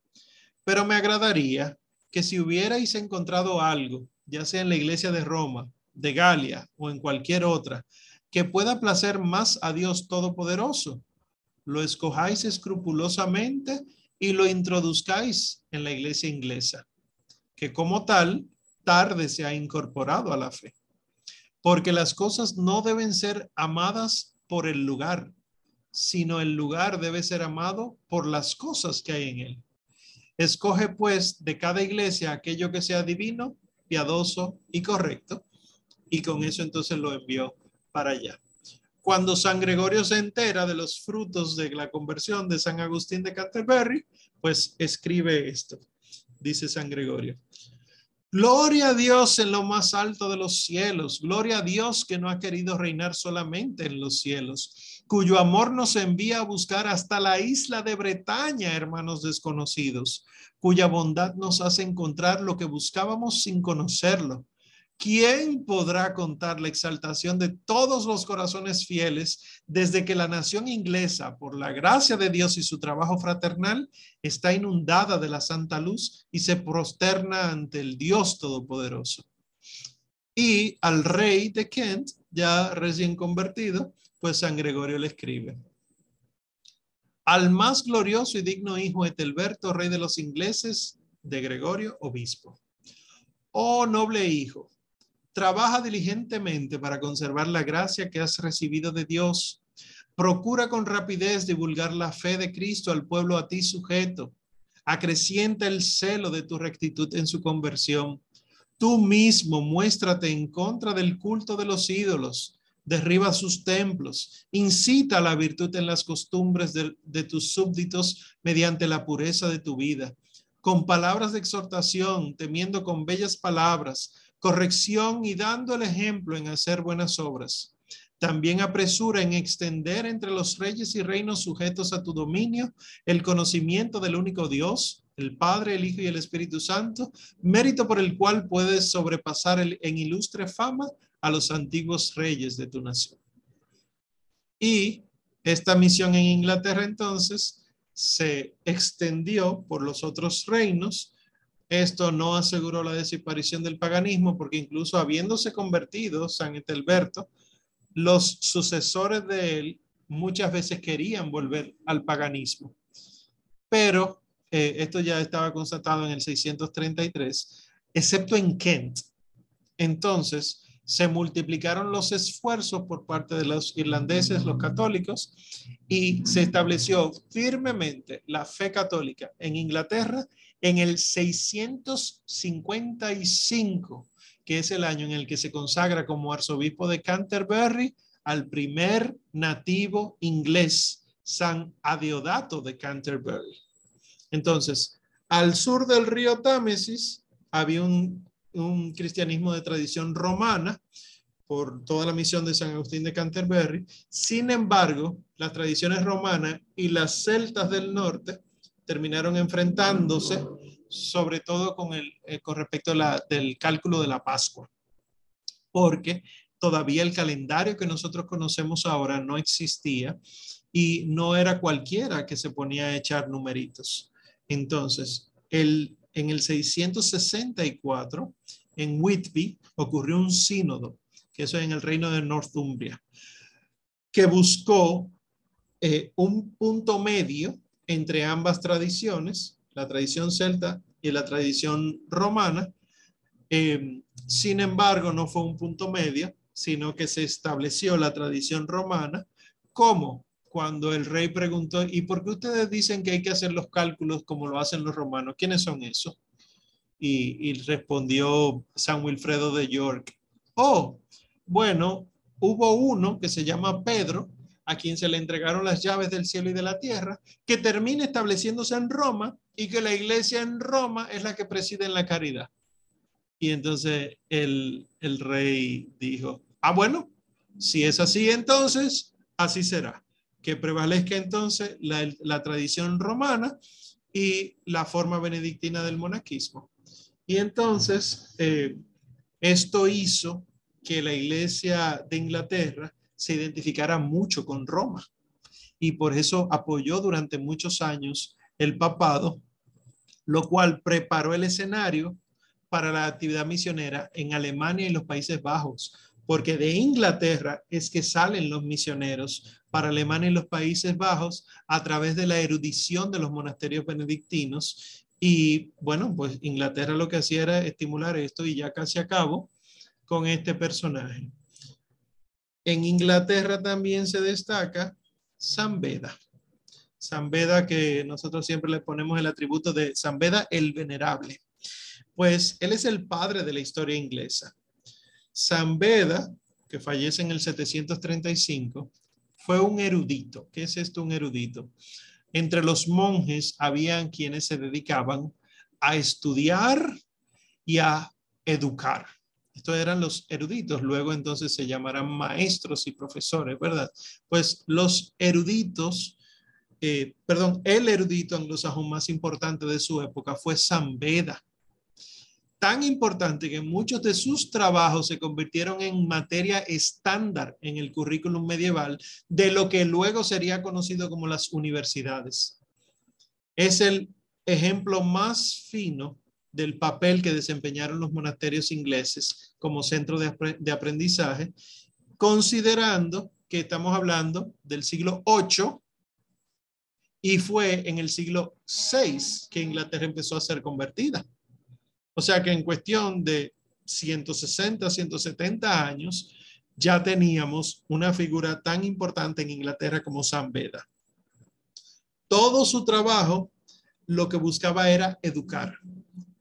pero me agradaría que si hubierais encontrado algo, ya sea en la iglesia de Roma, de Galia o en cualquier otra, que pueda placer más a Dios Todopoderoso, lo escojáis escrupulosamente y lo introduzcáis en la iglesia inglesa, que como tal tarde se ha incorporado a la fe. Porque las cosas no deben ser amadas por el lugar, sino el lugar debe ser amado por las cosas que hay en él. Escoge pues de cada iglesia aquello que sea divino, piadoso y correcto. Y con eso entonces lo envió para allá. Cuando San Gregorio se entera de los frutos de la conversión de San Agustín de Canterbury, pues escribe esto, dice San Gregorio. Gloria a Dios en lo más alto de los cielos. Gloria a Dios que no ha querido reinar solamente en los cielos, cuyo amor nos envía a buscar hasta la isla de Bretaña, hermanos desconocidos, cuya bondad nos hace encontrar lo que buscábamos sin conocerlo ¿Quién podrá contar la exaltación de todos los corazones fieles desde que la nación inglesa, por la gracia de Dios y su trabajo fraternal, está inundada de la santa luz y se prosterna ante el Dios Todopoderoso? Y al rey de Kent, ya recién convertido, pues San Gregorio le escribe. Al más glorioso y digno hijo Etelberto, rey de los ingleses, de Gregorio, obispo. Oh noble hijo, Trabaja diligentemente para conservar la gracia que has recibido de Dios. Procura con rapidez divulgar la fe de Cristo al pueblo a ti sujeto. Acrecienta el celo de tu rectitud en su conversión. Tú mismo muéstrate en contra del culto de los ídolos. Derriba sus templos. Incita la virtud en las costumbres de, de tus súbditos mediante la pureza de tu vida. Con palabras de exhortación, temiendo con bellas palabras, corrección y dando el ejemplo en hacer buenas obras. También apresura en extender entre los reyes y reinos sujetos a tu dominio el conocimiento del único Dios, el Padre, el Hijo y el Espíritu Santo, mérito por el cual puedes sobrepasar en ilustre fama a los antiguos reyes de tu nación. Y esta misión en Inglaterra entonces se extendió por los otros reinos esto no aseguró la desaparición del paganismo porque incluso habiéndose convertido San Etelberto, los sucesores de él muchas veces querían volver al paganismo. Pero eh, esto ya estaba constatado en el 633, excepto en Kent. Entonces, se multiplicaron los esfuerzos por parte de los irlandeses, los católicos, y se estableció firmemente la fe católica en Inglaterra en el 655, que es el año en el que se consagra como arzobispo de Canterbury al primer nativo inglés, San Adeodato de Canterbury. Entonces, al sur del río Támesis había un, un cristianismo de tradición romana por toda la misión de San Agustín de Canterbury. Sin embargo, las tradiciones romanas y las celtas del norte terminaron enfrentándose, sobre todo con, el, eh, con respecto a del cálculo de la Pascua, porque todavía el calendario que nosotros conocemos ahora no existía y no era cualquiera que se ponía a echar numeritos. Entonces, el, en el 664, en Whitby, ocurrió un sínodo, que eso en el reino de Northumbria, que buscó eh, un punto medio entre ambas tradiciones, la tradición celta y la tradición romana. Eh, sin embargo, no fue un punto medio, sino que se estableció la tradición romana como cuando el rey preguntó, ¿y por qué ustedes dicen que hay que hacer los cálculos como lo hacen los romanos? ¿Quiénes son esos? Y respondió San Wilfredo de York, oh, bueno, hubo uno que se llama Pedro, a quien se le entregaron las llaves del cielo y de la tierra, que termina estableciéndose en Roma y que la iglesia en Roma es la que preside en la caridad. Y entonces el, el rey dijo, ah, bueno, si es así, entonces así será. Que prevalezca entonces la, la tradición romana y la forma benedictina del monaquismo. Y entonces eh, esto hizo que la iglesia de Inglaterra se identificara mucho con Roma y por eso apoyó durante muchos años el papado, lo cual preparó el escenario para la actividad misionera en Alemania y los Países Bajos, porque de Inglaterra es que salen los misioneros para Alemania y los Países Bajos a través de la erudición de los monasterios benedictinos. Y bueno, pues Inglaterra lo que hacía era estimular esto y ya casi acabo con este personaje. En Inglaterra también se destaca San Beda. San Beda que nosotros siempre le ponemos el atributo de San Beda el Venerable. Pues él es el padre de la historia inglesa. San Beda, que fallece en el 735, fue un erudito. ¿Qué es esto un erudito? Entre los monjes habían quienes se dedicaban a estudiar y a educar. Estos eran los eruditos, luego entonces se llamarán maestros y profesores, ¿verdad? Pues los eruditos, eh, perdón, el erudito anglosajón más importante de su época fue San Beda. Tan importante que muchos de sus trabajos se convirtieron en materia estándar en el currículum medieval de lo que luego sería conocido como las universidades. Es el ejemplo más fino del papel que desempeñaron los monasterios ingleses como centro de, aprendizaje, considerando que estamos hablando del siglo VIII y fue en el siglo VI que Inglaterra empezó a ser convertida. O sea que en cuestión de 160, 170 años, ya teníamos una figura tan importante en Inglaterra como San Beda. Todo su trabajo lo que buscaba era educar.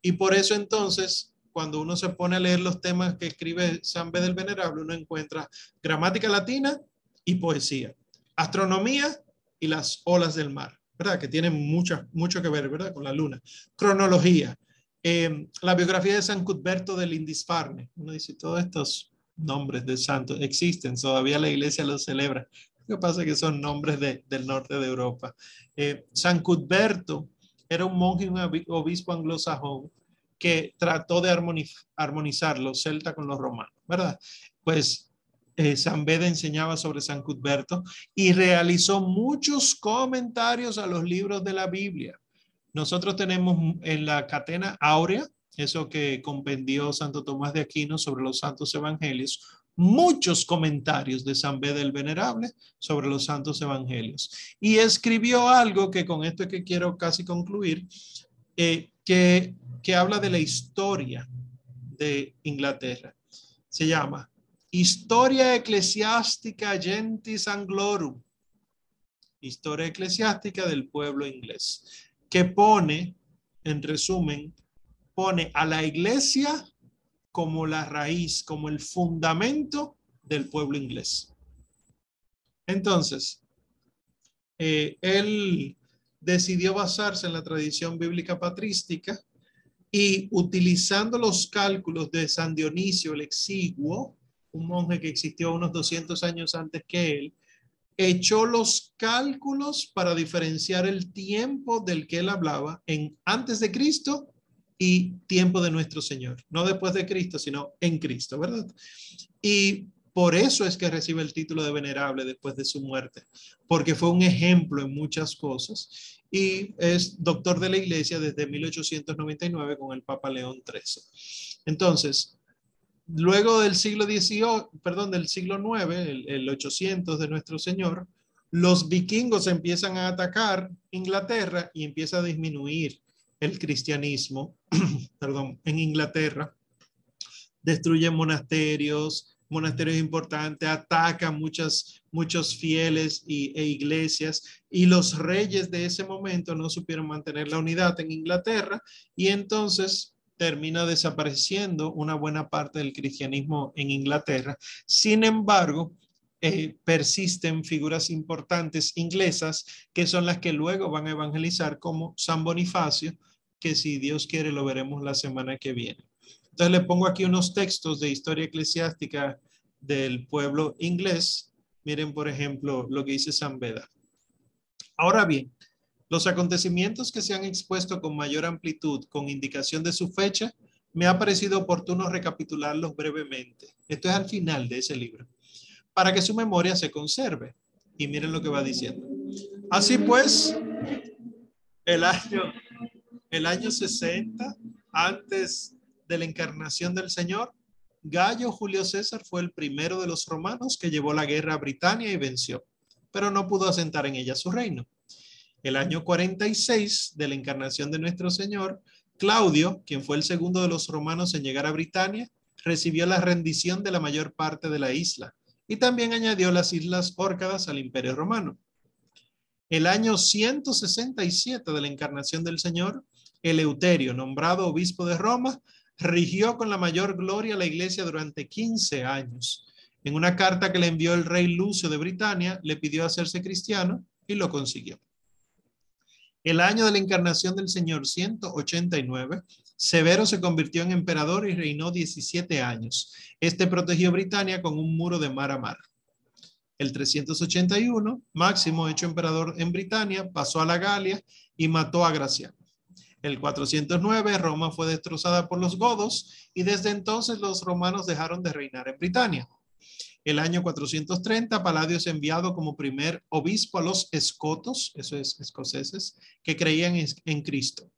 Y por eso entonces, cuando uno se pone a leer los temas que escribe San Beda el Venerable, uno encuentra gramática latina y poesía, astronomía y las olas del mar, ¿verdad? Que tienen mucho, mucho que ver, ¿verdad? Con la luna. Cronología, eh, la biografía de San Cuthberto del Lindisfarne. Uno dice, todos estos nombres de santos existen, todavía la iglesia los celebra. Lo que pasa es que son nombres del norte de Europa. Eh, San Cuthberto era un monje un obispo anglosajón que trató de armonizar los celtas con los romanos, ¿verdad? Pues eh, San Beda enseñaba sobre San Cuthberto y realizó muchos comentarios a los libros de la Biblia. Nosotros tenemos en la catena áurea, eso que compendió Santo Tomás de Aquino sobre los santos evangelios, muchos comentarios de San Beda el Venerable sobre los santos evangelios. Y escribió algo que con esto es que quiero casi concluir, eh, que, que habla de la historia de Inglaterra. Se llama Historia Eclesiástica Gentis Anglorum. Historia eclesiástica del pueblo inglés, que pone, en resumen, pone a la iglesia como la raíz, como el fundamento del pueblo inglés. Entonces, eh, él decidió basarse en la tradición bíblica patrística y utilizando los cálculos de San Dionisio el Exiguo, un monje que existió unos 200 años antes que él, echó los cálculos para diferenciar el tiempo del que él hablaba en antes de Cristo y tiempo de nuestro Señor, no después de Cristo, sino en Cristo, ¿verdad? Y por eso es que recibe el título de venerable después de su muerte, porque fue un ejemplo en muchas cosas y es doctor de la iglesia desde 1899 con el Papa León XIII. Entonces, luego del siglo XVIII, perdón, del siglo IX, el, el 800 de nuestro Señor, los vikingos empiezan a atacar Inglaterra y empieza a disminuir el cristianismo, [clears throat] perdón, en Inglaterra, destruyen monasterios, monasterios importantes, atacan muchas, muchos fieles y, e iglesias y los reyes de ese momento no supieron mantener la unidad en Inglaterra y entonces termina desapareciendo una buena parte del cristianismo en Inglaterra. Sin embargo, eh, persisten figuras importantes inglesas que son las que luego van a evangelizar como San Bonifacio, que si Dios quiere lo veremos la semana que viene. Entonces le pongo aquí unos textos de historia eclesiástica del pueblo inglés. Miren, por ejemplo, lo que dice San Beda. Ahora bien, los acontecimientos que se han expuesto con mayor amplitud, con indicación de su fecha, me ha parecido oportuno recapitularlos brevemente. Esto es al final de ese libro, para que su memoria se conserve. Y miren lo que va diciendo. Así pues, el año el año 60, antes de la encarnación del Señor, Gallo Julio César fue el primero de los romanos que llevó la guerra a Britania y venció, pero no pudo asentar en ella su reino. El año 46 de la encarnación de nuestro Señor, Claudio, quien fue el segundo de los romanos en llegar a Britania, recibió la rendición de la mayor parte de la isla y también añadió las islas Órcadas al imperio romano. El año 167 de la encarnación del Señor, Eleuterio, nombrado obispo de Roma, rigió con la mayor gloria la iglesia durante 15 años. En una carta que le envió el rey Lucio de Britania, le pidió hacerse cristiano y lo consiguió. El año de la encarnación del Señor 189, Severo se convirtió en emperador y reinó 17 años. Este protegió Britania con un muro de mar a mar. El 381, Máximo, hecho emperador en Britania, pasó a la Galia y mató a Graciano. El 409 Roma fue destrozada por los godos y desde entonces los romanos dejaron de reinar en Britania. El año 430 Paladio es enviado como primer obispo a los escotos, eso es escoceses, que creían en Cristo.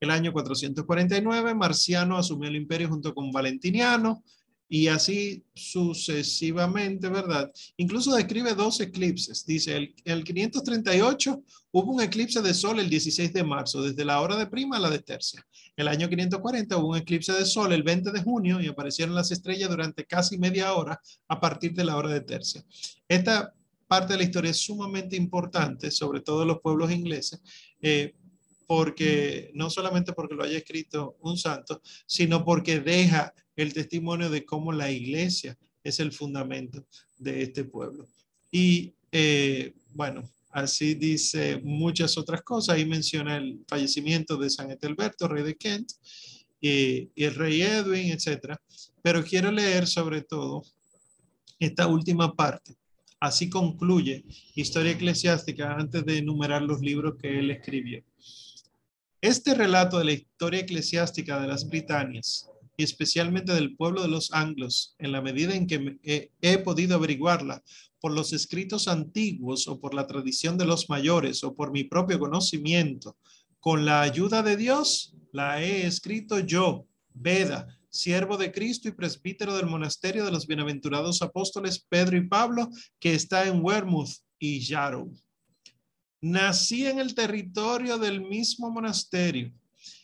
El año 449 Marciano asumió el imperio junto con Valentiniano. y así sucesivamente, ¿verdad? Incluso describe dos eclipses. Dice, el, el 538 hubo un eclipse de sol el 16 de marzo, desde la hora de prima a la de tercia. El año 540 hubo un eclipse de sol el 20 de junio y aparecieron las estrellas durante casi media hora a partir de la hora de tercia. Esta parte de la historia es sumamente importante, sobre todo los pueblos ingleses, eh, porque no solamente porque lo haya escrito un santo, sino porque deja el testimonio de cómo la iglesia es el fundamento de este pueblo. Y eh, bueno, así dice muchas otras cosas. Ahí menciona el fallecimiento de San Etelberto, rey de Kent, y, y el rey Edwin, etc. Pero quiero leer sobre todo esta última parte. Así concluye Historia Eclesiástica antes de enumerar los libros que él escribió. Este relato de la historia eclesiástica de las Britanias y especialmente del pueblo de los anglos, en la medida en que he, podido averiguarla por los escritos antiguos o por la tradición de los mayores o por mi propio conocimiento, con la ayuda de Dios, la he escrito yo, Veda, siervo de Cristo y presbítero del monasterio de los bienaventurados apóstoles Pedro y Pablo, que está en Wearmouth y Yarrow. Nací en el territorio del mismo monasterio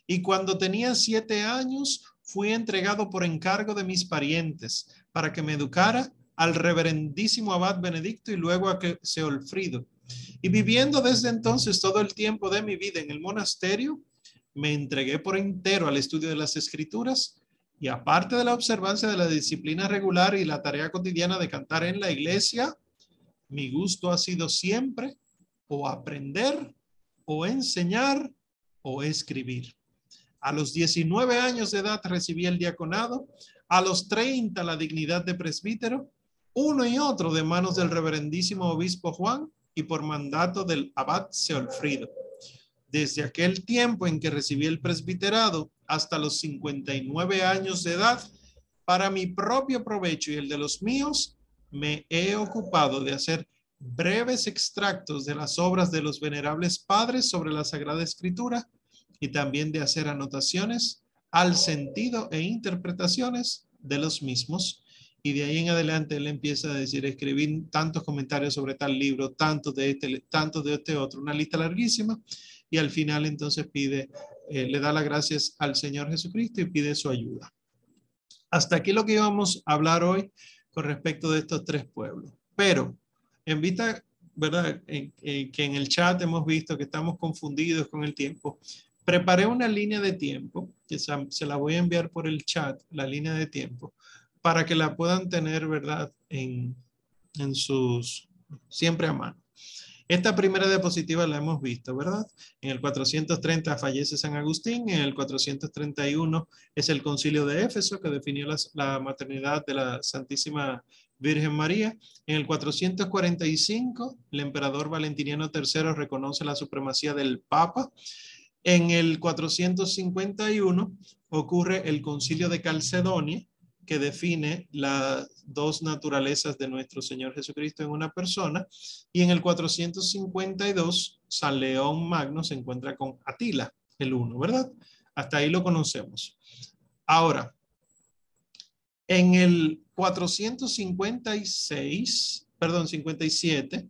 y cuando tenía siete años fui entregado por encargo de mis parientes para que me educara al reverendísimo abad Benedicto y luego a Seolfrido. Y viviendo desde entonces todo el tiempo de mi vida en el monasterio, me entregué por entero al estudio de las escrituras y aparte de la observancia de la disciplina regular y la tarea cotidiana de cantar en la iglesia, mi gusto ha sido siempre o aprender o enseñar o escribir. A los 19 años de edad recibí el diaconado, a los 30 la dignidad de presbítero, uno y otro de manos del reverendísimo obispo Juan y por mandato del abad Seolfrido. Desde aquel tiempo en que recibí el presbiterado hasta los 59 años de edad, para mi propio provecho y el de los míos, me he ocupado de hacer breves extractos de las obras de los venerables padres sobre la Sagrada Escritura y también de hacer anotaciones al sentido e interpretaciones de los mismos. Y de ahí en adelante él empieza a decir, escribir tantos comentarios sobre tal libro, tanto de este, tanto de este otro, una lista larguísima. Y al final entonces pide, eh, le da las gracias al Señor Jesucristo y pide su ayuda. Hasta aquí lo que íbamos a hablar hoy con respecto de estos tres pueblos. Pero en vista, ¿verdad? que en el chat hemos visto que estamos confundidos con el tiempo. Preparé una línea de tiempo, que se la voy a enviar por el chat, la línea de tiempo, para que la puedan tener, ¿verdad? En, en sus, siempre a mano. Esta primera diapositiva la hemos visto, ¿verdad? En el 430 fallece San Agustín, en el 431 es el concilio de Éfeso que definió la, la maternidad de la Santísima Virgen María. En el 445 el emperador Valentiniano III reconoce la supremacía del Papa. En el 451 ocurre el concilio de Calcedonia, que define las dos naturalezas de nuestro Señor Jesucristo en una persona. Y en el 452, San León Magno se encuentra con Atila, el uno, ¿verdad? Hasta ahí lo conocemos. Ahora, en el 456, perdón, 57,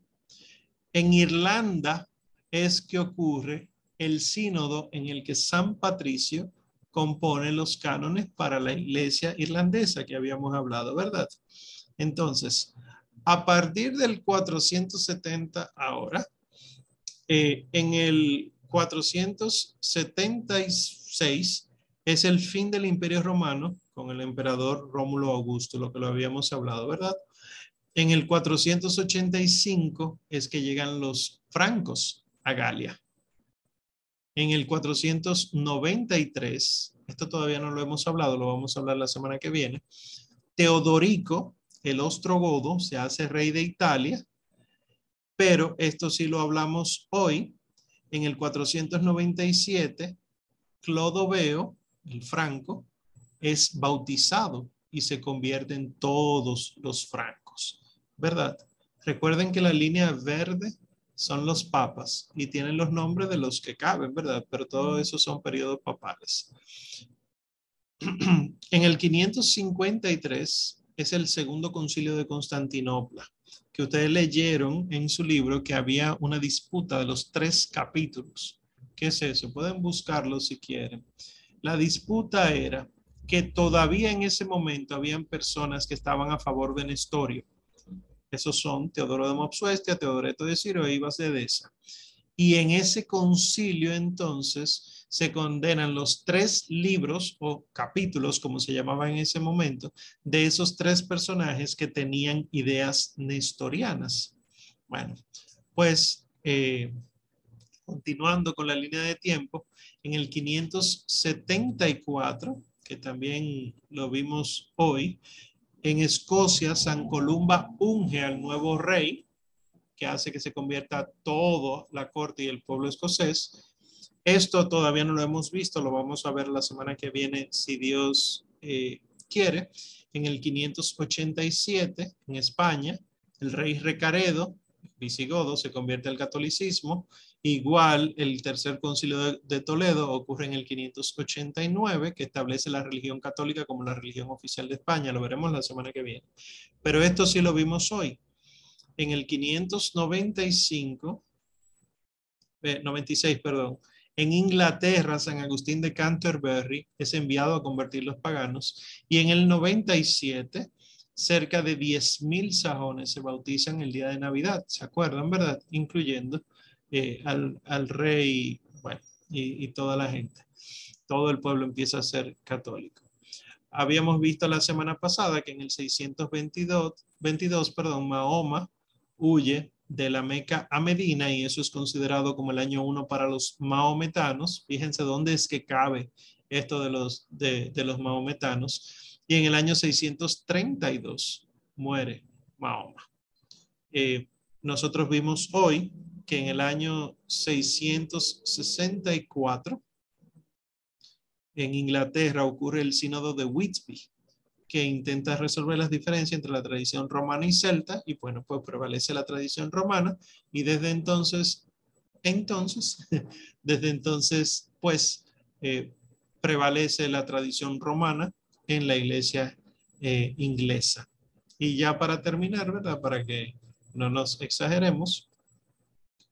en Irlanda es que ocurre el sínodo en el que San Patricio compone los cánones para la iglesia irlandesa que habíamos hablado, ¿verdad? Entonces, a partir del 470 ahora, eh, en el 476 es el fin del imperio romano con el emperador Rómulo Augusto, lo que lo habíamos hablado, ¿verdad? En el 485 es que llegan los francos a Galia. En el 493, esto todavía no lo hemos hablado, lo vamos a hablar la semana que viene, Teodorico, el ostrogodo, se hace rey de Italia, pero esto sí lo hablamos hoy. En el 497, Clodoveo, el franco, es bautizado y se convierte en todos los francos, ¿verdad? Recuerden que la línea verde son los papas y tienen los nombres de los que caben, ¿verdad? Pero todo eso son periodos papales. [clears throat] en el 553 es el segundo concilio de Constantinopla, que ustedes leyeron en su libro que había una disputa de los tres capítulos. ¿Qué es eso? Pueden buscarlo si quieren. La disputa era que todavía en ese momento habían personas que estaban a favor de Nestorio. Esos son Teodoro de Mopsuestia, Teodoreto de Ciro e Ibas de Edesa. Y en ese concilio entonces se condenan los tres libros o capítulos, como se llamaba en ese momento, de esos tres personajes que tenían ideas nestorianas. Bueno, pues eh, continuando con la línea de tiempo, en el 574, que también lo vimos hoy, en Escocia, San Columba unge al nuevo rey, que hace que se convierta todo la corte y el pueblo escocés. Esto todavía no lo hemos visto, lo vamos a ver la semana que viene, si Dios eh, quiere. En el 587, en España, el rey Recaredo, visigodo, se convierte al catolicismo. Igual, el tercer concilio de, Toledo ocurre en el 589, que establece la religión católica como la religión oficial de España. Lo veremos la semana que viene. Pero esto sí lo vimos hoy en el 595, 96, perdón, en Inglaterra, San Agustín de Canterbury es enviado a convertir los paganos y en el 97 cerca de 10.000 sajones se bautizan el día de Navidad, ¿se acuerdan, verdad? Incluyendo eh, al, rey, bueno, y, y, toda la gente. Todo el pueblo empieza a ser católico. Habíamos visto la semana pasada que en el 622, 22, perdón, Mahoma huye de la Meca a Medina y eso es considerado como el año uno para los maometanos. Fíjense dónde es que cabe esto de los, de, los maometanos. Y en el año 632 muere Mahoma. Eh, nosotros vimos hoy que en el año 664 en Inglaterra ocurre el sínodo de Whitby que intenta resolver las diferencias entre la tradición romana y celta, y bueno, pues prevalece la tradición romana, y desde entonces, entonces, [laughs] desde entonces, pues eh, prevalece la tradición romana en la iglesia eh, inglesa. Y ya para terminar, ¿verdad? Para que no nos exageremos,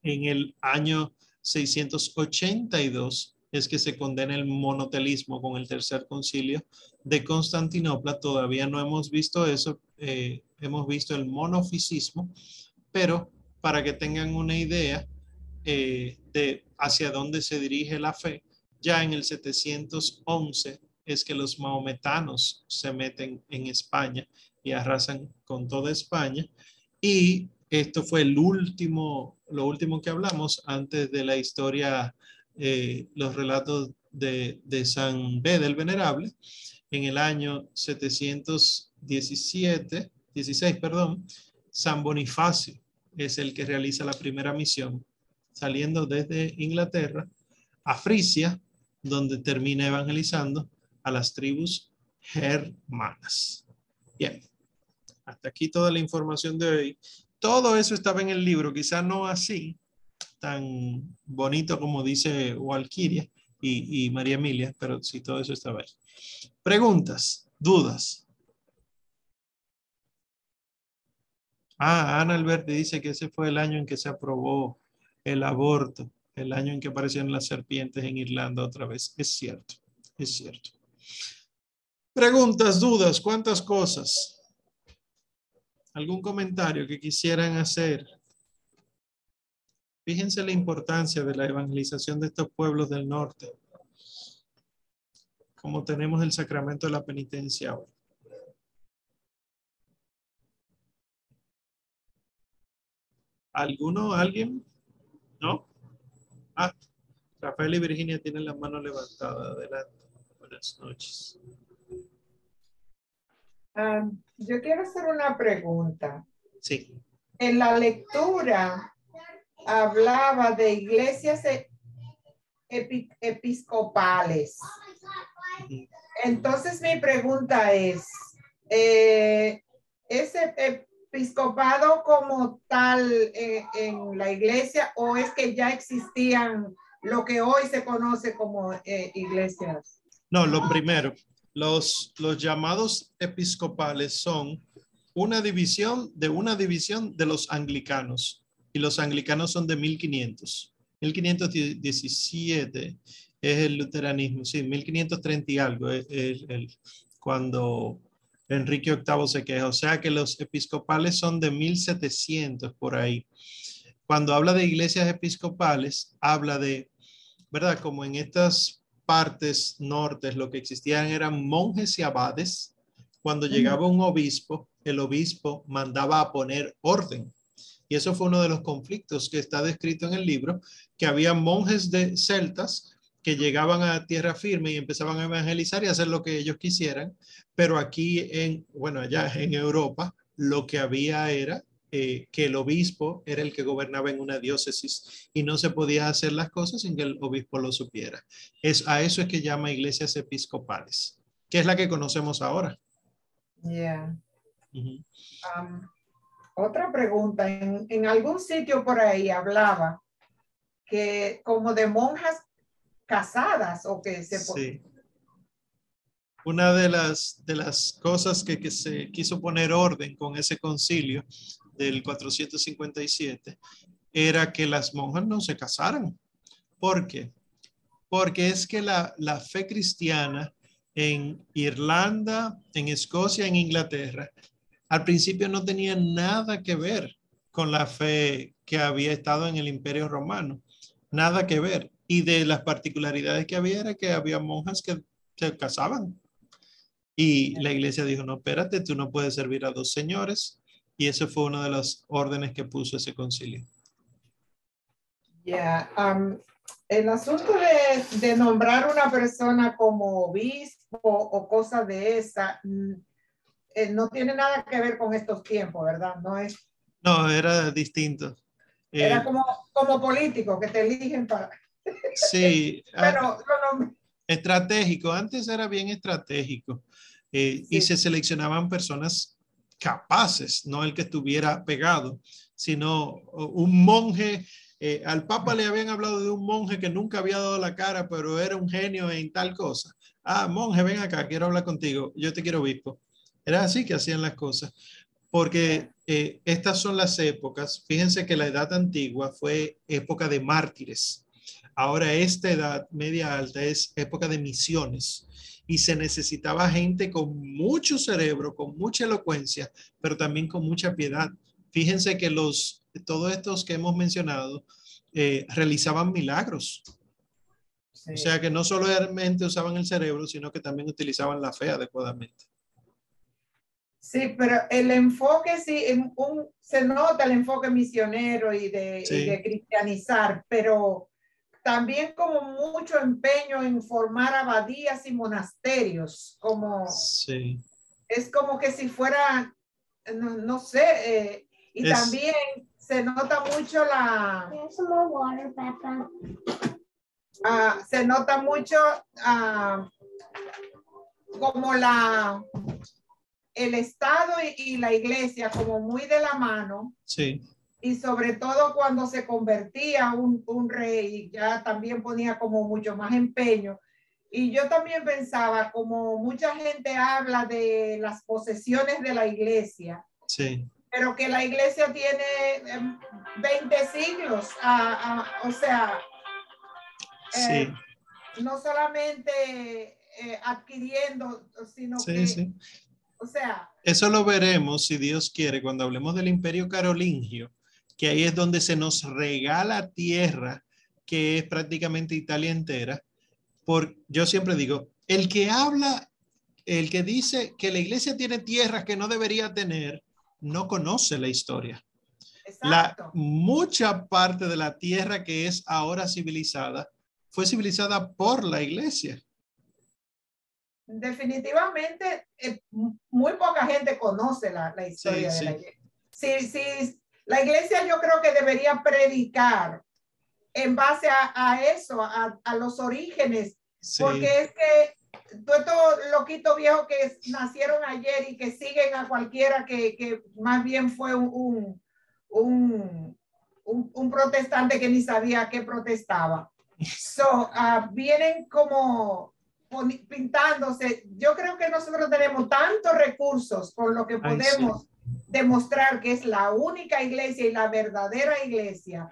en el año 682 es que se condena el monotelismo con el tercer concilio de Constantinopla. Todavía no hemos visto eso, eh, hemos visto el monofisismo, pero para que tengan una idea eh, de hacia dónde se dirige la fe, ya en el 711 es que los maometanos se meten en España y arrasan con toda España. Y esto fue el último, lo último que hablamos antes de la historia eh, los relatos de, San Bede el Venerable, en el año 717, 16, perdón, San Bonifacio es el que realiza la primera misión, saliendo desde Inglaterra a Frisia, donde termina evangelizando a las tribus germanas. Bien, hasta aquí toda la información de hoy. Todo eso estaba en el libro, quizá no así, tan bonito como dice Walkiria y, María Emilia, pero sí, todo eso estaba ahí. Preguntas, dudas. Ah, Ana Alberti dice que ese fue el año en que se aprobó el aborto, el año en que aparecieron las serpientes en Irlanda otra vez. Es cierto, es cierto. Preguntas, dudas, ¿cuántas cosas? ¿Algún comentario que quisieran hacer? Fíjense la importancia de la evangelización de estos pueblos del norte. Como tenemos el sacramento de la penitencia ahora. ¿Alguno? ¿Alguien? ¿No? Ah, Rafael y Virginia tienen la mano levantada. Adelante. Buenas noches. Yo quiero hacer una pregunta. Sí. En la lectura hablaba de iglesias e-, episcopales. Entonces mi pregunta es, eh, ¿ese episcopado como tal eh, en la iglesia o es que ya existían lo que hoy se conoce como eh, iglesias? No, lo primero, Los, los llamados episcopales son una división de una división de los anglicanos y los anglicanos son de 1500. 1517 es el luteranismo, sí, 1530 y algo es, el, cuando Enrique VIII se queja. O sea que los episcopales son de 1700 por ahí. Cuando habla de iglesias episcopales, habla de, ¿verdad? Como en estas partes nortes lo que existían eran monjes y abades. Cuando llegaba un obispo, el obispo mandaba a poner orden. Y eso fue uno de los conflictos que está descrito en el libro, que había monjes de celtas que llegaban a tierra firme y empezaban a evangelizar y hacer lo que ellos quisieran, pero aquí en, bueno, allá en Europa, lo que había era eh, que el obispo era el que gobernaba en una diócesis y no se podía hacer las cosas sin que el obispo lo supiera. Es, a eso es que llama iglesias episcopales, que es la que conocemos ahora. Yeah. Um, otra pregunta, en, en algún sitio por ahí hablaba que como de monjas casadas o que se... Sí. Una de las, de las cosas que, que se quiso poner orden con ese concilio del 457 era que las monjas no se casaran. ¿Por qué? Porque es que la, la fe cristiana en Irlanda, en Escocia, en Inglaterra, al principio no tenía nada que ver con la fe que había estado en el Imperio Romano. Nada que ver. Y de las particularidades que había era que había monjas que se casaban. Y la iglesia dijo, no, espérate, tú no puedes servir a dos señores. Y eso fue una de las órdenes que puso ese concilio. Ya, um, el asunto de, de, nombrar una persona como obispo o cosa de esa, mm, eh, no tiene nada que ver con estos tiempos, ¿verdad? No es. No, era distinto. Era eh, como, como político que te eligen para. Sí. [laughs] Pero, estratégico. Antes era bien estratégico. Eh, y se seleccionaban personas capaces, no el que estuviera pegado, sino un monje. Eh, al Papa le habían hablado de un monje que nunca había dado la cara, pero era un genio en tal cosa. Ah, monje, ven acá, quiero hablar contigo. Yo te quiero obispo. Era así que hacían las cosas. Porque eh, estas son las épocas. Fíjense que la edad antigua fue época de mártires. Ahora esta edad media alta es época de misiones y se necesitaba gente con mucho cerebro, con mucha elocuencia, pero también con mucha piedad. Fíjense que los, todos estos que hemos mencionado eh, realizaban milagros. O sea que no solamente usaban el cerebro, sino que también utilizaban la fe adecuadamente. Sí, pero el enfoque sí, un, se nota el enfoque misionero y de, y de cristianizar, pero también como mucho empeño en formar abadías y monasterios, como sí. es como que si fuera, no, sé, eh, y también se nota mucho la... Ah, se nota mucho uh, como la el Estado y, y, la iglesia como muy de la mano. Sí y sobre todo cuando se convertía un, un rey, ya también ponía como mucho más empeño. Y yo también pensaba, como mucha gente habla de las posesiones de la iglesia, sí. pero que la iglesia tiene 20 em, siglos, o sea, sí. Eh, no solamente eh, adquiriendo, sino que, sí. o sea... Eso lo veremos, si Dios quiere, cuando hablemos del imperio carolingio, que ahí es donde se nos regala tierra, que es prácticamente Italia entera. Por, yo siempre digo, el que habla, el que dice que la iglesia tiene tierras que no debería tener, no conoce la historia. La, mucha parte de la tierra que es ahora civilizada fue civilizada por la iglesia. Definitivamente, eh, muy poca gente conoce la, la historia de la iglesia. Sí, sí, la iglesia yo creo que debería predicar en base a, eso, a, los orígenes, porque es que todo estos loquitos viejos que nacieron ayer y que siguen a cualquiera que, más bien fue un, un, un, protestante que ni sabía qué protestaba. So, ah, vienen como pintándose. Yo creo que nosotros tenemos tantos recursos con lo que podemos demostrar que es la única iglesia y la verdadera iglesia,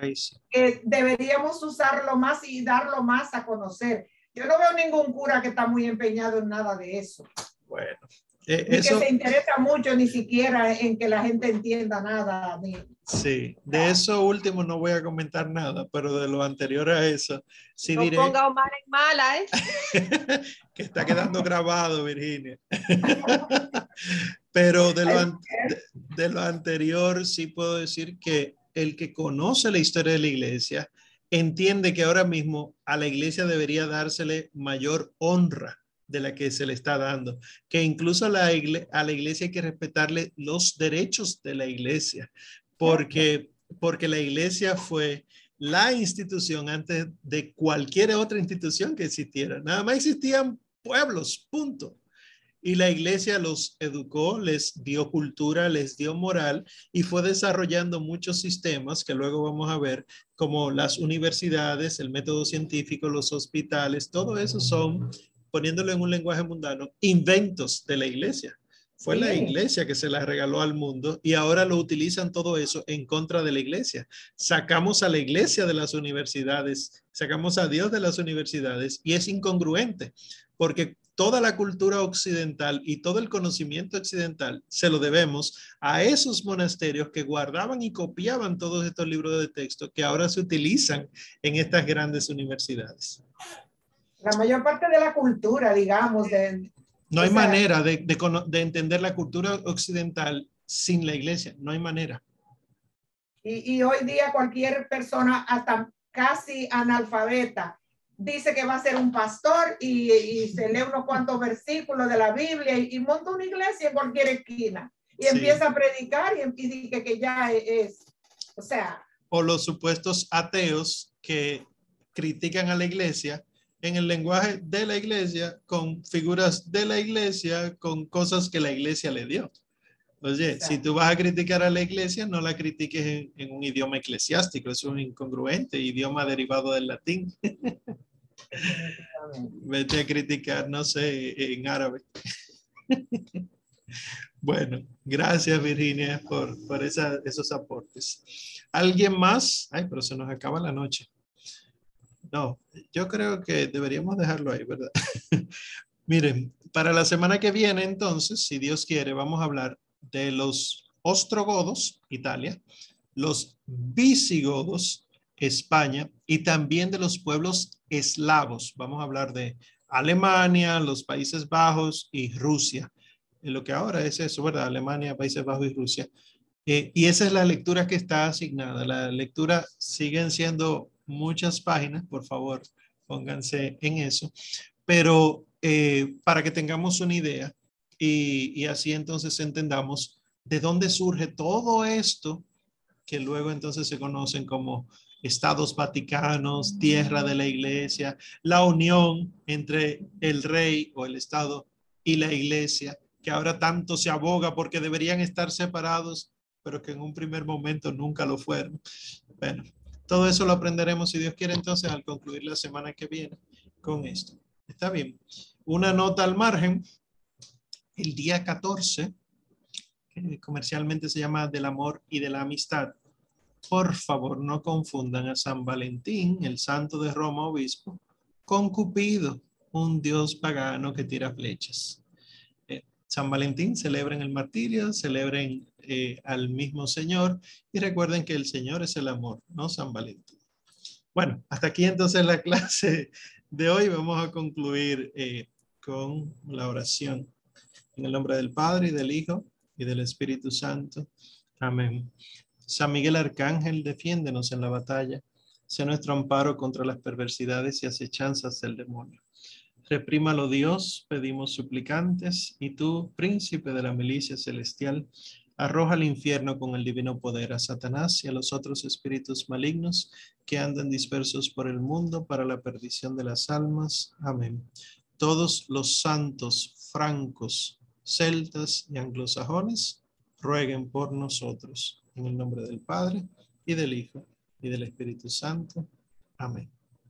que deberíamos usarlo más y darlo más a conocer. Yo no veo ningún cura que está muy empeñado en nada de eso. Bueno, eh, que se interesa mucho ni siquiera en que la gente entienda nada. Sí, de eso último no voy a comentar nada, pero de lo anterior a eso, sí no diré. ponga Omar en mala, ¿eh? [laughs] que está quedando grabado, Virginia. [laughs] pero de lo, de lo anterior, sí puedo decir que el que conoce la historia de la iglesia entiende que ahora mismo a la iglesia debería dársele mayor honra de la que se le está dando, que incluso a la, a la iglesia hay que respetarle los derechos de la iglesia, porque, porque la iglesia fue la institución antes de cualquier otra institución que existiera. Nada más existían pueblos, punto. Y la iglesia los educó, les dio cultura, les dio moral y fue desarrollando muchos sistemas que luego vamos a ver, como las universidades, el método científico, los hospitales, todo eso son poniéndolo en un lenguaje mundano, inventos de la iglesia. Fue la iglesia que se la regaló al mundo y ahora lo utilizan todo eso en contra de la iglesia. Sacamos a la iglesia de las universidades, sacamos a Dios de las universidades y es incongruente porque toda la cultura occidental y todo el conocimiento occidental se lo debemos a esos monasterios que guardaban y copiaban todos estos libros de texto que ahora se utilizan en estas grandes universidades la mayor parte de la cultura, digamos. De, no hay manera de, de, entender la cultura occidental sin la iglesia, no hay manera. Y, y, hoy día cualquier persona, hasta casi analfabeta, dice que va a ser un pastor y, y se lee unos cuantos versículos de la Biblia y, monta una iglesia en cualquier esquina y empieza a predicar y, y dice que ya es, o sea. O los supuestos ateos que critican a la iglesia en el lenguaje de la iglesia, con figuras de la iglesia, con cosas que la iglesia le dio. Oye, si tú vas a criticar a la iglesia, no la critiques en, un idioma eclesiástico, es un incongruente, idioma derivado del latín. Vete a criticar, no sé, en árabe. [laughs] bueno, gracias Virginia por, por esos aportes. ¿Alguien más? Ay, pero se nos acaba la noche. No, yo creo que deberíamos dejarlo ahí, ¿verdad? [laughs] Miren, para la semana que viene, entonces, si Dios quiere, vamos a hablar de los ostrogodos, Italia, los visigodos, España, y también de los pueblos eslavos. Vamos a hablar de Alemania, los Países Bajos y Rusia. En lo que ahora es eso, ¿verdad? Alemania, Países Bajos y Rusia. Eh, y esa es la lectura que está asignada. La lectura siguen siendo muchas páginas, por favor, pónganse en eso, pero eh, para que tengamos una idea y, así entonces entendamos de dónde surge todo esto que luego entonces se conocen como estados vaticanos, tierra de la iglesia, la unión entre el rey o el estado y la iglesia, que ahora tanto se aboga porque deberían estar separados, pero que en un primer momento nunca lo fueron. Bueno, todo eso lo aprenderemos, si Dios quiere, entonces al concluir la semana que viene con esto. Está bien. Una nota al margen. El día 14, que comercialmente se llama del amor y de la amistad. Por favor, no confundan a San Valentín, el santo de Roma obispo, con Cupido, un dios pagano que tira flechas. San Valentín celebren el martirio, celebren eh, al mismo Señor y recuerden que el Señor es el amor, no San Valentín. Bueno, hasta aquí entonces la [laughs] clase de hoy. Vamos a concluir eh, con la oración. En el nombre del Padre y del Hijo y del Espíritu Santo. Amén. San Miguel Arcángel, defiéndenos en la batalla. Sea nuestro amparo contra las perversidades y acechanzas del demonio. Reprímalo Dios, pedimos suplicantes, y tú, príncipe de la milicia celestial, Arroja al infierno con el divino poder a Satanás y a los otros espíritus malignos que andan dispersos por el mundo para la perdición de las almas. Amén. Todos los santos francos, celtas y anglosajones rueguen por nosotros. En el nombre del Padre y del Hijo y del Espíritu Santo. Amén.